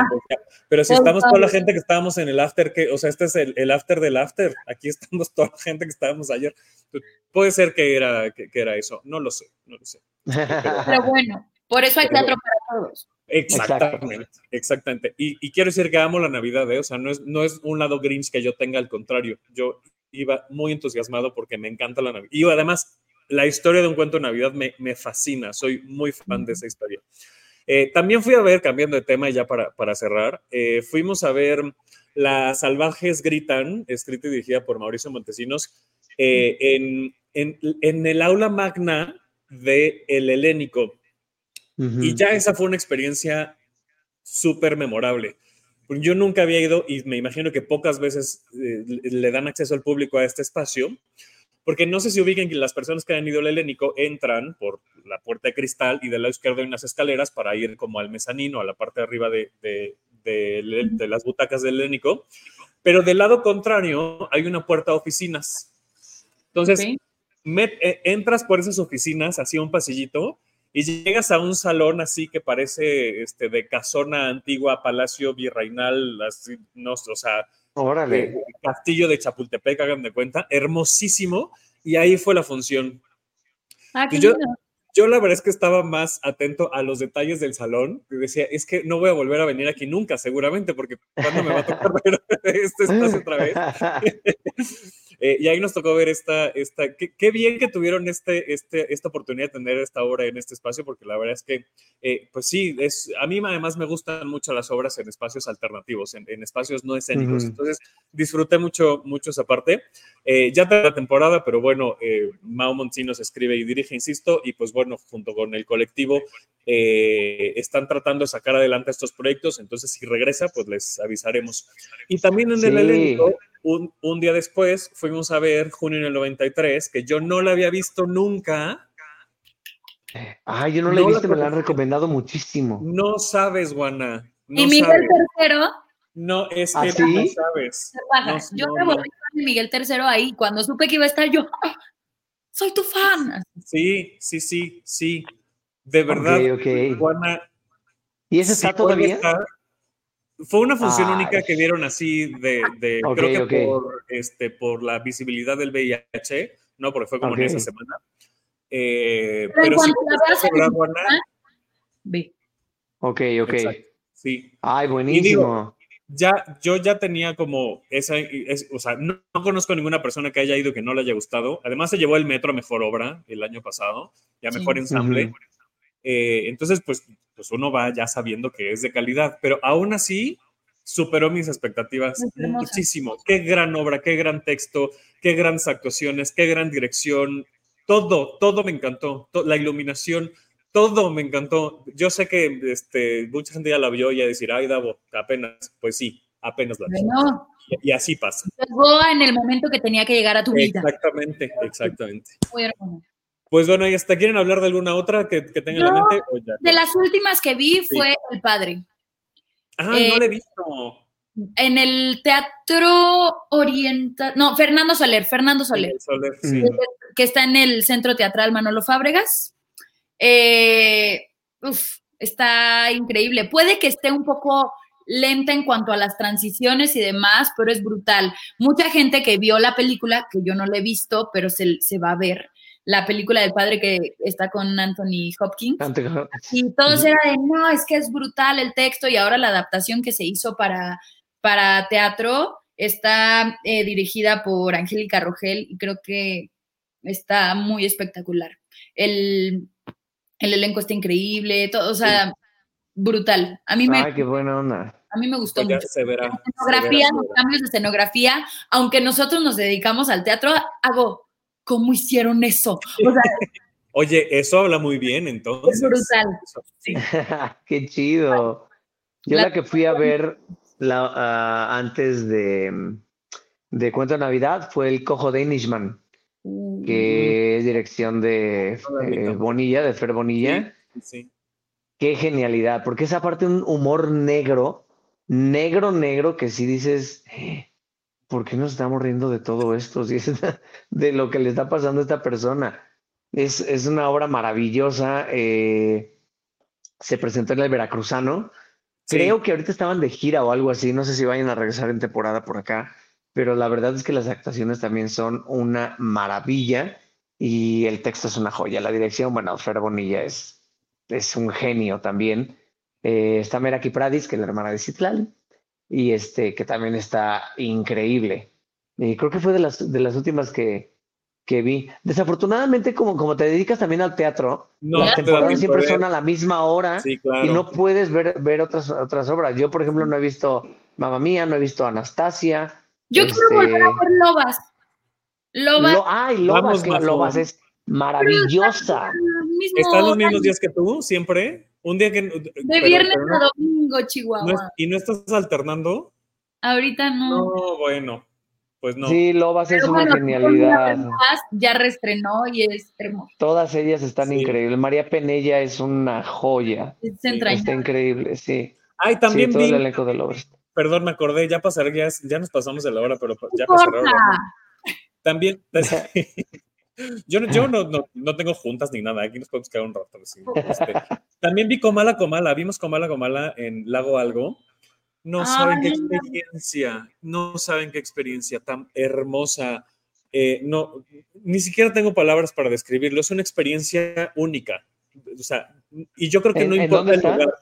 Pero si estamos toda la gente que estábamos en el after, que, o sea, este es el, after del after. Aquí estamos toda la gente que estábamos ayer. Puede ser que era, que, era eso. No lo sé, no lo sé. Pero bueno, por eso hay teatro para todos. Exactamente, exactamente. Y, y, quiero decir que amo la Navidad, ¿eh? o sea, no es, no es un lado Grinch que yo tenga, al contrario, yo iba muy entusiasmado porque me encanta la Navidad. Y además, la historia de un cuento de Navidad me, me fascina, soy muy fan de esa historia. Eh, también fui a ver, cambiando de tema ya para, para cerrar, eh, fuimos a ver Las Salvajes Gritan, escrita y dirigida por Mauricio Montesinos, eh, en, en, en, el aula magna de El Helénico. Y ya esa fue una experiencia súper memorable. Yo nunca había ido y me imagino que pocas veces eh, le dan acceso al público a este espacio, porque no sé si ubiquen que las personas que han ido al helénico entran por la puerta de cristal y del lado izquierdo hay unas escaleras para ir como al mezanino, a la parte de arriba de, de, las butacas del helénico, pero del lado contrario hay una puerta a oficinas. Entonces, eh, entras por esas oficinas hacia un pasillito y llegas a un salón así que parece este, de casona antigua, palacio virreinal, así, no, o sea, Órale. castillo de Chapultepec, hagan de cuenta, hermosísimo, y ahí fue la función. Ah, qué yo, yo la verdad es que estaba más atento a los detalles del salón y decía, es que no voy a volver a venir aquí nunca, seguramente, porque cuando me va a tocar ver este espacio otra vez. Eh, y ahí nos tocó ver esta, esta qué, bien que tuvieron este, este, esta oportunidad de tener esta obra en este espacio, porque la verdad es que, eh, pues sí, es, a mí además me gustan mucho las obras en espacios alternativos, en, espacios no escénicos. Entonces, disfruté mucho, mucho esa parte. Eh, ya de la temporada, pero bueno, Mao Montino se escribe y dirige, insisto, y pues bueno, junto con el colectivo, están tratando de sacar adelante estos proyectos, entonces si regresa, pues les avisaremos. Y también en el elenco un, día después fuimos a ver Junio en el 93, que yo no la había visto nunca. Ay, yo no la he visto, me la han recomendado muchísimo. No sabes, Guana. ¿Y Miguel Tercero? No, es que ¿Ah, no sabes. yo me volví de Miguel Tercero ahí. Cuando supe que iba a estar yo, ¡Ah! soy tu fan. Sí, sí, sí, sí. De verdad, Juana. ¿Y ese está todavía? Fue una función ah, única que dieron así de, creo que por, este, por la visibilidad del VIH, ¿no? Porque fue como en esa semana. Eh, pero, sí, vi. Ok, ok. sí. Ay, buenísimo. ya, yo ya tenía como esa, o sea, no, conozco ninguna persona que haya ido que no le haya gustado. Además se llevó el metro a mejor obra el año pasado, ya mejor ensamble. Eh, entonces, pues pues uno va ya sabiendo que es de calidad, pero aún así superó mis expectativas muchísimo. Qué gran obra, qué gran texto, qué grandes actuaciones, qué gran dirección, todo, todo me encantó, la iluminación, todo me encantó. Yo sé que este, mucha gente ya la vio y a decir, ay, Davo, apenas, pues sí, apenas la vio. Y, así pasa. Llegó en el momento que tenía que llegar a tu vida. Exactamente, exactamente. Muy pues bueno, ¿y hasta quieren hablar de alguna otra que, que tengan en la mente? De las últimas que vi fue El Padre. Ah, no la he visto. En el Teatro Oriental, no, Fernando Soler, Fernando Soler, Soler sí. que está en el Centro Teatral Manolo Fábregas. Eh, uf, está increíble. Puede que esté un poco lenta en cuanto a las transiciones y demás, pero es brutal. Mucha gente que vio la película, que yo no la he visto, pero se, se va a ver, la película del padre que está con Anthony Hopkins. Y todos era de, no, es que es brutal el texto y ahora la adaptación que se hizo para, para teatro está eh, dirigida por Angélica Rogel y creo que está muy espectacular. El, elenco está increíble, todo, o sea, brutal. A mí me... qué buena onda. A mí me gustó mucho. escenografía, los cambios de escenografía, aunque nosotros nos dedicamos al teatro, hago ¿cómo hicieron eso? O sea, Oye, eso habla muy bien, entonces. Es brutal. Sí. Qué chido. Yo la, que fui a ver la, ah, antes de, de Cuento de Navidad fue el Cojo de Inishman, mm. que es dirección de eh, Bonilla, de Fer Bonilla. Sí, Qué genialidad, porque es aparte un humor negro, negro, negro, que si dices, eh, ¿por qué nos estamos riendo de todo esto? de lo que le está pasando a esta persona. Es, es una obra maravillosa. Eh, se presentó en el Veracruzano. Creo que ahorita estaban de gira o algo así. No sé si vayan a regresar en temporada por acá. Pero la verdad es que las actuaciones también son una maravilla y el texto es una joya. La dirección, bueno, Fer Bonilla es, es un genio también. Eh, está Meraki Pradis, que es la hermana de Citlal, y este, que también está increíble. Y creo que fue de las, de las últimas que, que vi. Desafortunadamente, como, como te dedicas también al teatro, las temporadas siempre son a la misma hora y no puedes ver, ver otras, otras obras. Yo, por ejemplo, no he visto Mamma Mía, no he visto Anastasia. Yo quiero este, volver a ver Lobas. Lobas. ay, Lobas, Lobas es maravillosa. ¿Están los mismos días que tú, siempre? Un día que... De viernes a domingo, Chihuahua. ¿Y no estás alternando? Ahorita no. No, bueno. Pues no. Sí, Lobas es una genialidad. Ya reestrenó y es hermoso. Todas ellas están increíbles. María Penella es una joya. Está increíble, sí. Ay, también sí, todo el elenco de Lobas. Perdón, me acordé, ya pasaré, ya, ya nos pasamos de la hora, pero ya pasará. También, yo, yo no, no, no, tengo juntas ni nada, aquí nos podemos quedar un rato. Este, también vi Comala Comala, vimos Comala Comala en Lago Algo no saben qué experiencia, no saben qué experiencia tan hermosa. Eh, no, ni siquiera tengo palabras para describirlo. Es una experiencia única. O sea, y yo creo que no importa el lugar.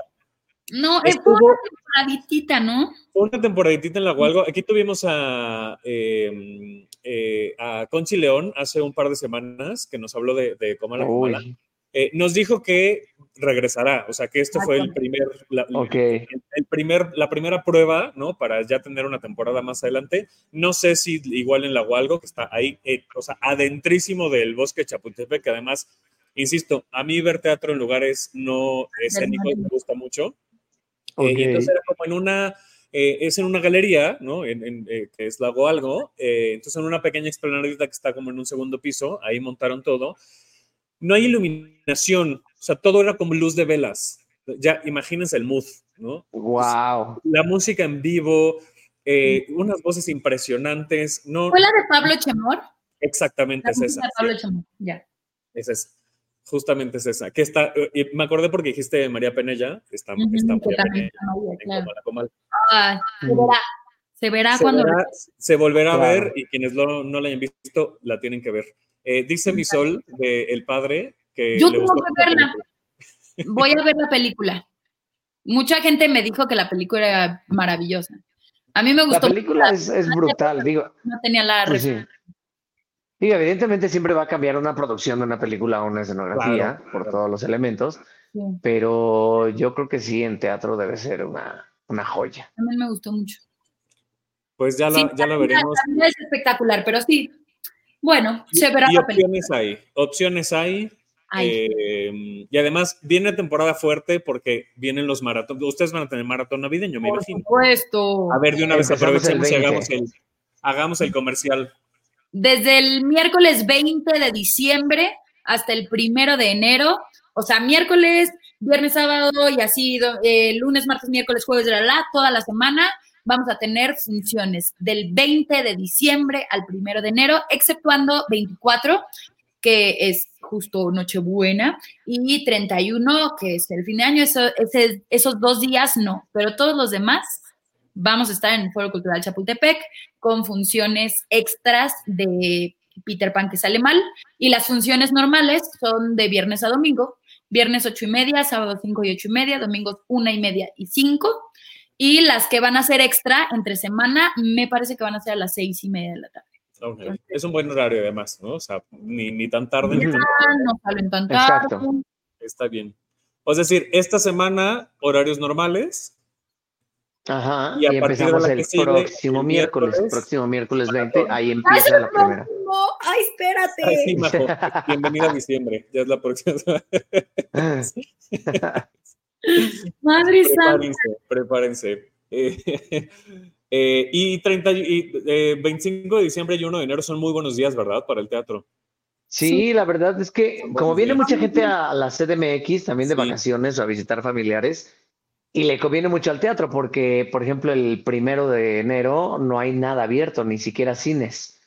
No, es una temporaditita, ¿no? Una temporaditita en la Hualgo. Aquí tuvimos a, em, eh, a Conchi León hace un par de semanas que nos habló de, de Comala Comala. Eh, nos dijo que regresará, o sea que esto fue el primer, la, el, primer, la primera prueba, ¿no? Para ya tener una temporada más adelante. No sé si igual en la Hualgo, que está ahí, eh, o sea, adentrísimo del bosque Chapultepec, que además, insisto, a mí ver teatro en lugares no escénicos me gusta mucho. Eh, y entonces era como en una, es en una galería, ¿no? En, que es Lago Algo, entonces en una pequeña explanadita que está como en un segundo piso, ahí montaron todo no hay iluminación, o sea, todo era como luz de velas. Ya imagínense el mood, ¿no? Wow. La música en vivo, eh, unas voces impresionantes. No, ¿Fue la de Pablo Chemor? Exactamente es esa. De Pablo Chemor, ya. Esa es. Justamente es esa. Que está, y me acordé porque dijiste María Penella, está, está María Penella, Ah, se verá, se verá cuando. se volverá a ver y quienes no la hayan visto la tienen que ver. Eh, dice mi sol de El Padre que. Yo tengo que verla. Voy a ver la película. Mucha gente me dijo que la película era maravillosa. A mí me gustó. La película es, brutal, digo. No tenía la. Pues Digo, evidentemente siempre va a cambiar una producción de una película o una escenografía por todos los elementos, pero yo creo que sí, en teatro debe ser una, una joya. A mí me gustó mucho. Pues ya la, ya la veremos. Es espectacular, pero sí, bueno, se verá y opciones hay, opciones hay. Eh, y además viene temporada fuerte porque vienen los maratones. Ustedes van a tener maratón navideño, me imagino. Por supuesto. A ver, de una vez aprovechemos y hagamos el, hagamos el comercial. Desde el miércoles 20 de diciembre hasta el primero de enero, o sea, miércoles, viernes, sábado y así, eh, lunes, martes, miércoles, jueves, la, la toda la semana vamos a tener funciones del 20 de diciembre al 1 de enero, exceptuando 24, que es justo Nochebuena, y 31, que es el fin de año. esos dos días no, pero todos los demás vamos a estar en el Foro Cultural Chapultepec con funciones extras de Peter Pan que sale mal y las funciones normales son de viernes a domingo, viernes ocho y media, sábado cinco y ocho y media, domingos una y media y cinco y las que van a ser extra entre semana, me parece que van a ser a las seis y media de la tarde. es un buen horario además, ¿no? O sea, ni, tan tarde ni tan No salen tan tarde. Está bien. Es decir, esta semana, horarios normales. Ajá, y, empezamos el próximo miércoles, próximo miércoles 20, ahí empieza la primera. Ay, espérate. Ay, sí, Majo. Bienvenida a diciembre, ya es la próxima Madre Prepárense, prepárense. Eh, eh, y, 30, y 25 eh, de diciembre y 1 de enero son muy buenos días, ¿verdad? Para el teatro. Sí, la verdad es que como viene mucha gente a la CDMX también de vacaciones o a visitar familiares, y le conviene mucho al teatro porque, por ejemplo, el primero de enero no hay nada abierto, ni siquiera cines.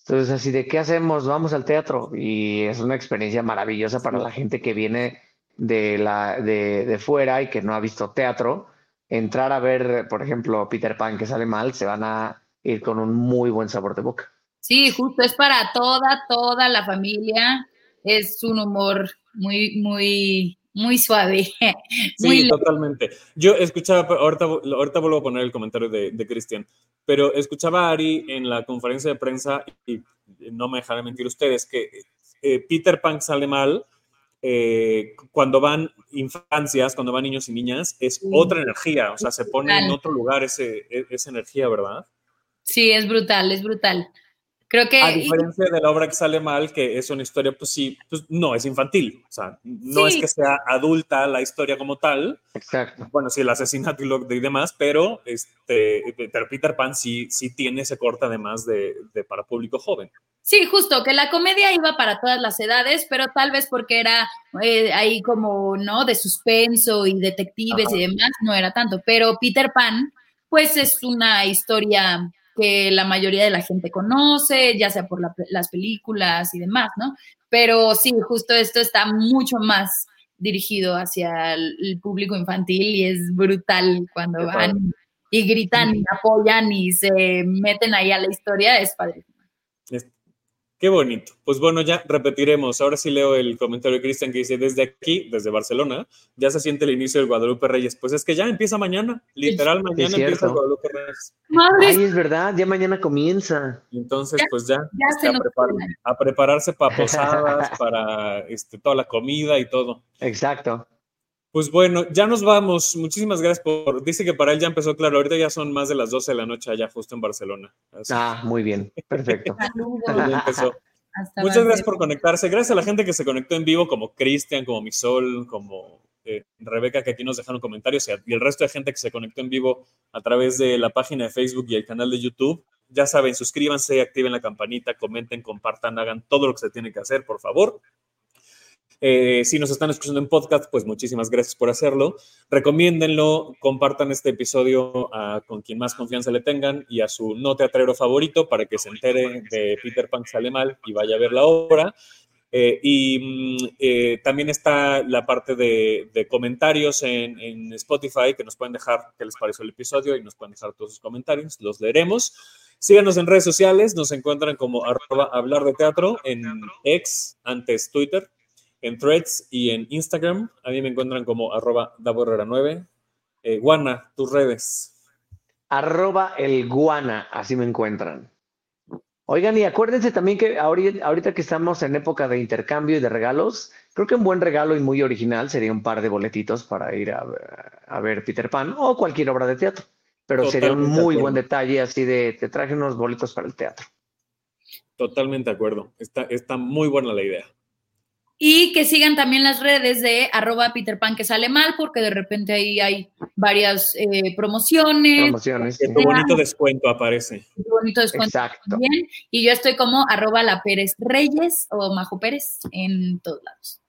Entonces, así de qué hacemos, vamos al teatro. Y es una experiencia maravillosa para la gente que viene de, la, de, de fuera y que no ha visto teatro. Entrar a ver, por ejemplo, Peter Pan que sale mal, se van a ir con un muy buen sabor de boca. Sí, justo, es para toda, toda la familia. Es un humor muy, muy muy suave. sí, totalmente. Yo escuchaba, ahorita, ahorita vuelvo a poner el comentario de, de Cristian, pero escuchaba a Ari en la conferencia de prensa y no me dejaré mentir ustedes que eh, Peter Pan sale mal. Eh, cuando van infancias, cuando van niños y niñas, es otra energía, o sea, se pone en otro lugar ese, e, esa energía, ¿verdad? Sí, es brutal, es brutal. Creo que... A diferencia de la obra que sale mal, que es una historia, pues sí, pues no, es infantil. O sea, no es que sea adulta la historia como tal. Exacto. Bueno, sí, el asesinato y, demás, pero, este, pero Peter Pan sí, sí tiene ese corte además de, de, para público joven. Sí, justo, que la comedia iba para todas las edades, pero tal vez porque era eh, ahí como, ¿no? De suspenso y detectives y demás, no era tanto. Pero Peter Pan, pues es una historia que la mayoría de la gente conoce, ya sea por las películas y demás, ¿no? Pero sí, justo esto está mucho más dirigido hacia el, público infantil y es brutal cuando van y gritan y apoyan y se meten ahí a la historia, es padrísimo. Qué bonito. Pues bueno, ya repetiremos. Ahora sí leo el comentario de Cristian que dice, desde aquí, desde Barcelona, ya se siente el inicio del Guadalupe Reyes. Pues es que ya empieza mañana, literal, mañana empieza el Guadalupe Reyes. Ay, es verdad, ya mañana comienza. Entonces, pues ya, a, prepararse para posadas, para este, toda la comida y todo. Exacto. Pues bueno, ya nos vamos. Muchísimas gracias por. Dice que para él ya empezó, claro, ahorita ya son más de las 12 de la noche allá, justo en Barcelona. Ah, muy bien, perfecto. Muchas gracias por conectarse. Gracias a la gente que se conectó en vivo, como Cristian, como Misol, como eh, Rebeca, que aquí nos dejaron comentarios, y el resto de gente que se conectó en vivo a través de la página de Facebook y el canal de YouTube. Ya saben, suscríbanse, activen la campanita, comenten, compartan, hagan todo lo que se tiene que hacer, por favor. Eh, si nos están escuchando en podcast, pues muchísimas gracias por hacerlo. Recomiéndenlo, compartan este episodio con quien más confianza le tengan y a su no teatrero favorito para que se entere de Peter Pan sale mal y vaya a ver la obra. Eh, y mm, eh, también está la parte de, comentarios en, Spotify que nos pueden dejar qué les pareció el episodio y nos pueden dejar todos sus comentarios, los leeremos. Síganos en redes sociales, nos encuentran como arroba hablar de teatro en ex, antes Twitter, en Threads y en Instagram. A mí me encuentran como arroba 9 eh, Guana, tus redes. Arroba el Guana, así me encuentran. Oigan, y acuérdense también que ahorita, que estamos en época de intercambio y de regalos, creo que un buen regalo y muy original sería un par de boletitos para ir a, ver Peter Pan o cualquier obra de teatro. Pero sería un muy buen detalle así de te traje unos boletos para el teatro. Totalmente de acuerdo. Está, está muy buena la idea. Y que sigan también las redes de arroba Peter Pan que sale mal, porque de repente ahí hay varias eh, promociones. Promociones. Qué bonito descuento aparece. Qué bonito descuento Exacto. también. Y yo estoy como arroba la Pérez Reyes o Majo Pérez en todos lados.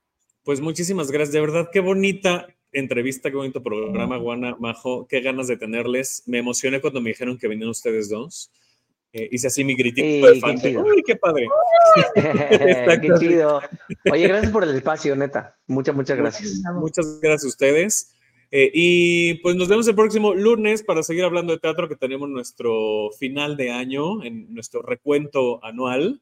Pues muchísimas gracias. De verdad, qué bonita entrevista, qué bonito programa, Juana, Majo. Qué ganas de tenerles. Me emocioné cuando me dijeron que venían ustedes dos. Eh, hice así mi gritito de fan. Qué ¡Uy, qué padre! qué chido. Oye, gracias por el espacio, neta. Muchas, muchas gracias. Muchas gracias a ustedes. Eh, y pues nos vemos el próximo lunes para seguir hablando de teatro, que tenemos nuestro final de año, en nuestro recuento anual.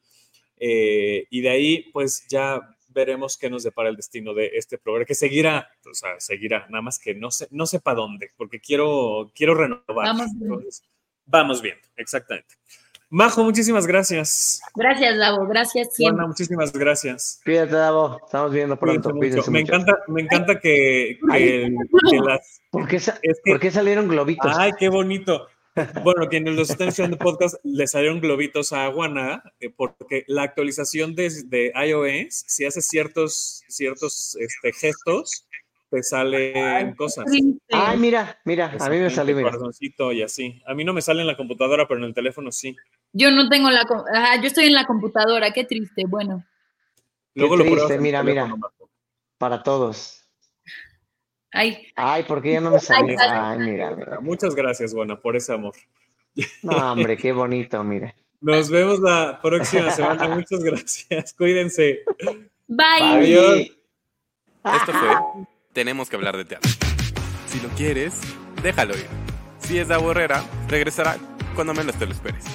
Eh, y de ahí, pues ya veremos qué nos depara el destino de este programa, que seguirá, o sea, seguirá, nada más que no sé, no sé para dónde, porque quiero, quiero renovar. Vamos Vamos bien, exactamente. Majo, muchísimas gracias. Gracias, Davo. Gracias siempre. muchísimas gracias. Cuídate, Davo. Estamos viendo pronto. Me encanta, me encanta que, las... ¿Por qué, salieron globitos? Ay, qué bonito. Bueno, quienes los están escuchando podcast, le salieron globitos a Aguana, eh, porque la actualización de, de, iOS, si hace ciertos, ciertos este, gestos, te salen cosas. Ay, mira, mira, a mí me sale, mira. y así. A mí no me sale en la computadora, pero en el teléfono sí. Yo no tengo la, yo estoy en la computadora, qué triste, bueno. Luego lo triste, mira, mira. Para todos. Ay. Ay, ¿por qué ya no me sale? Ay, mira, mira. Muchas gracias, Buena, por ese amor. No, hombre, qué bonito, mire. Nos vemos la próxima semana. Muchas gracias. Cuídense. Bye. Adiós. Esto fue tenemos que hablar de teatro. Si lo quieres, déjalo ir. Si es de Borrera, regresará cuando menos te lo esperes.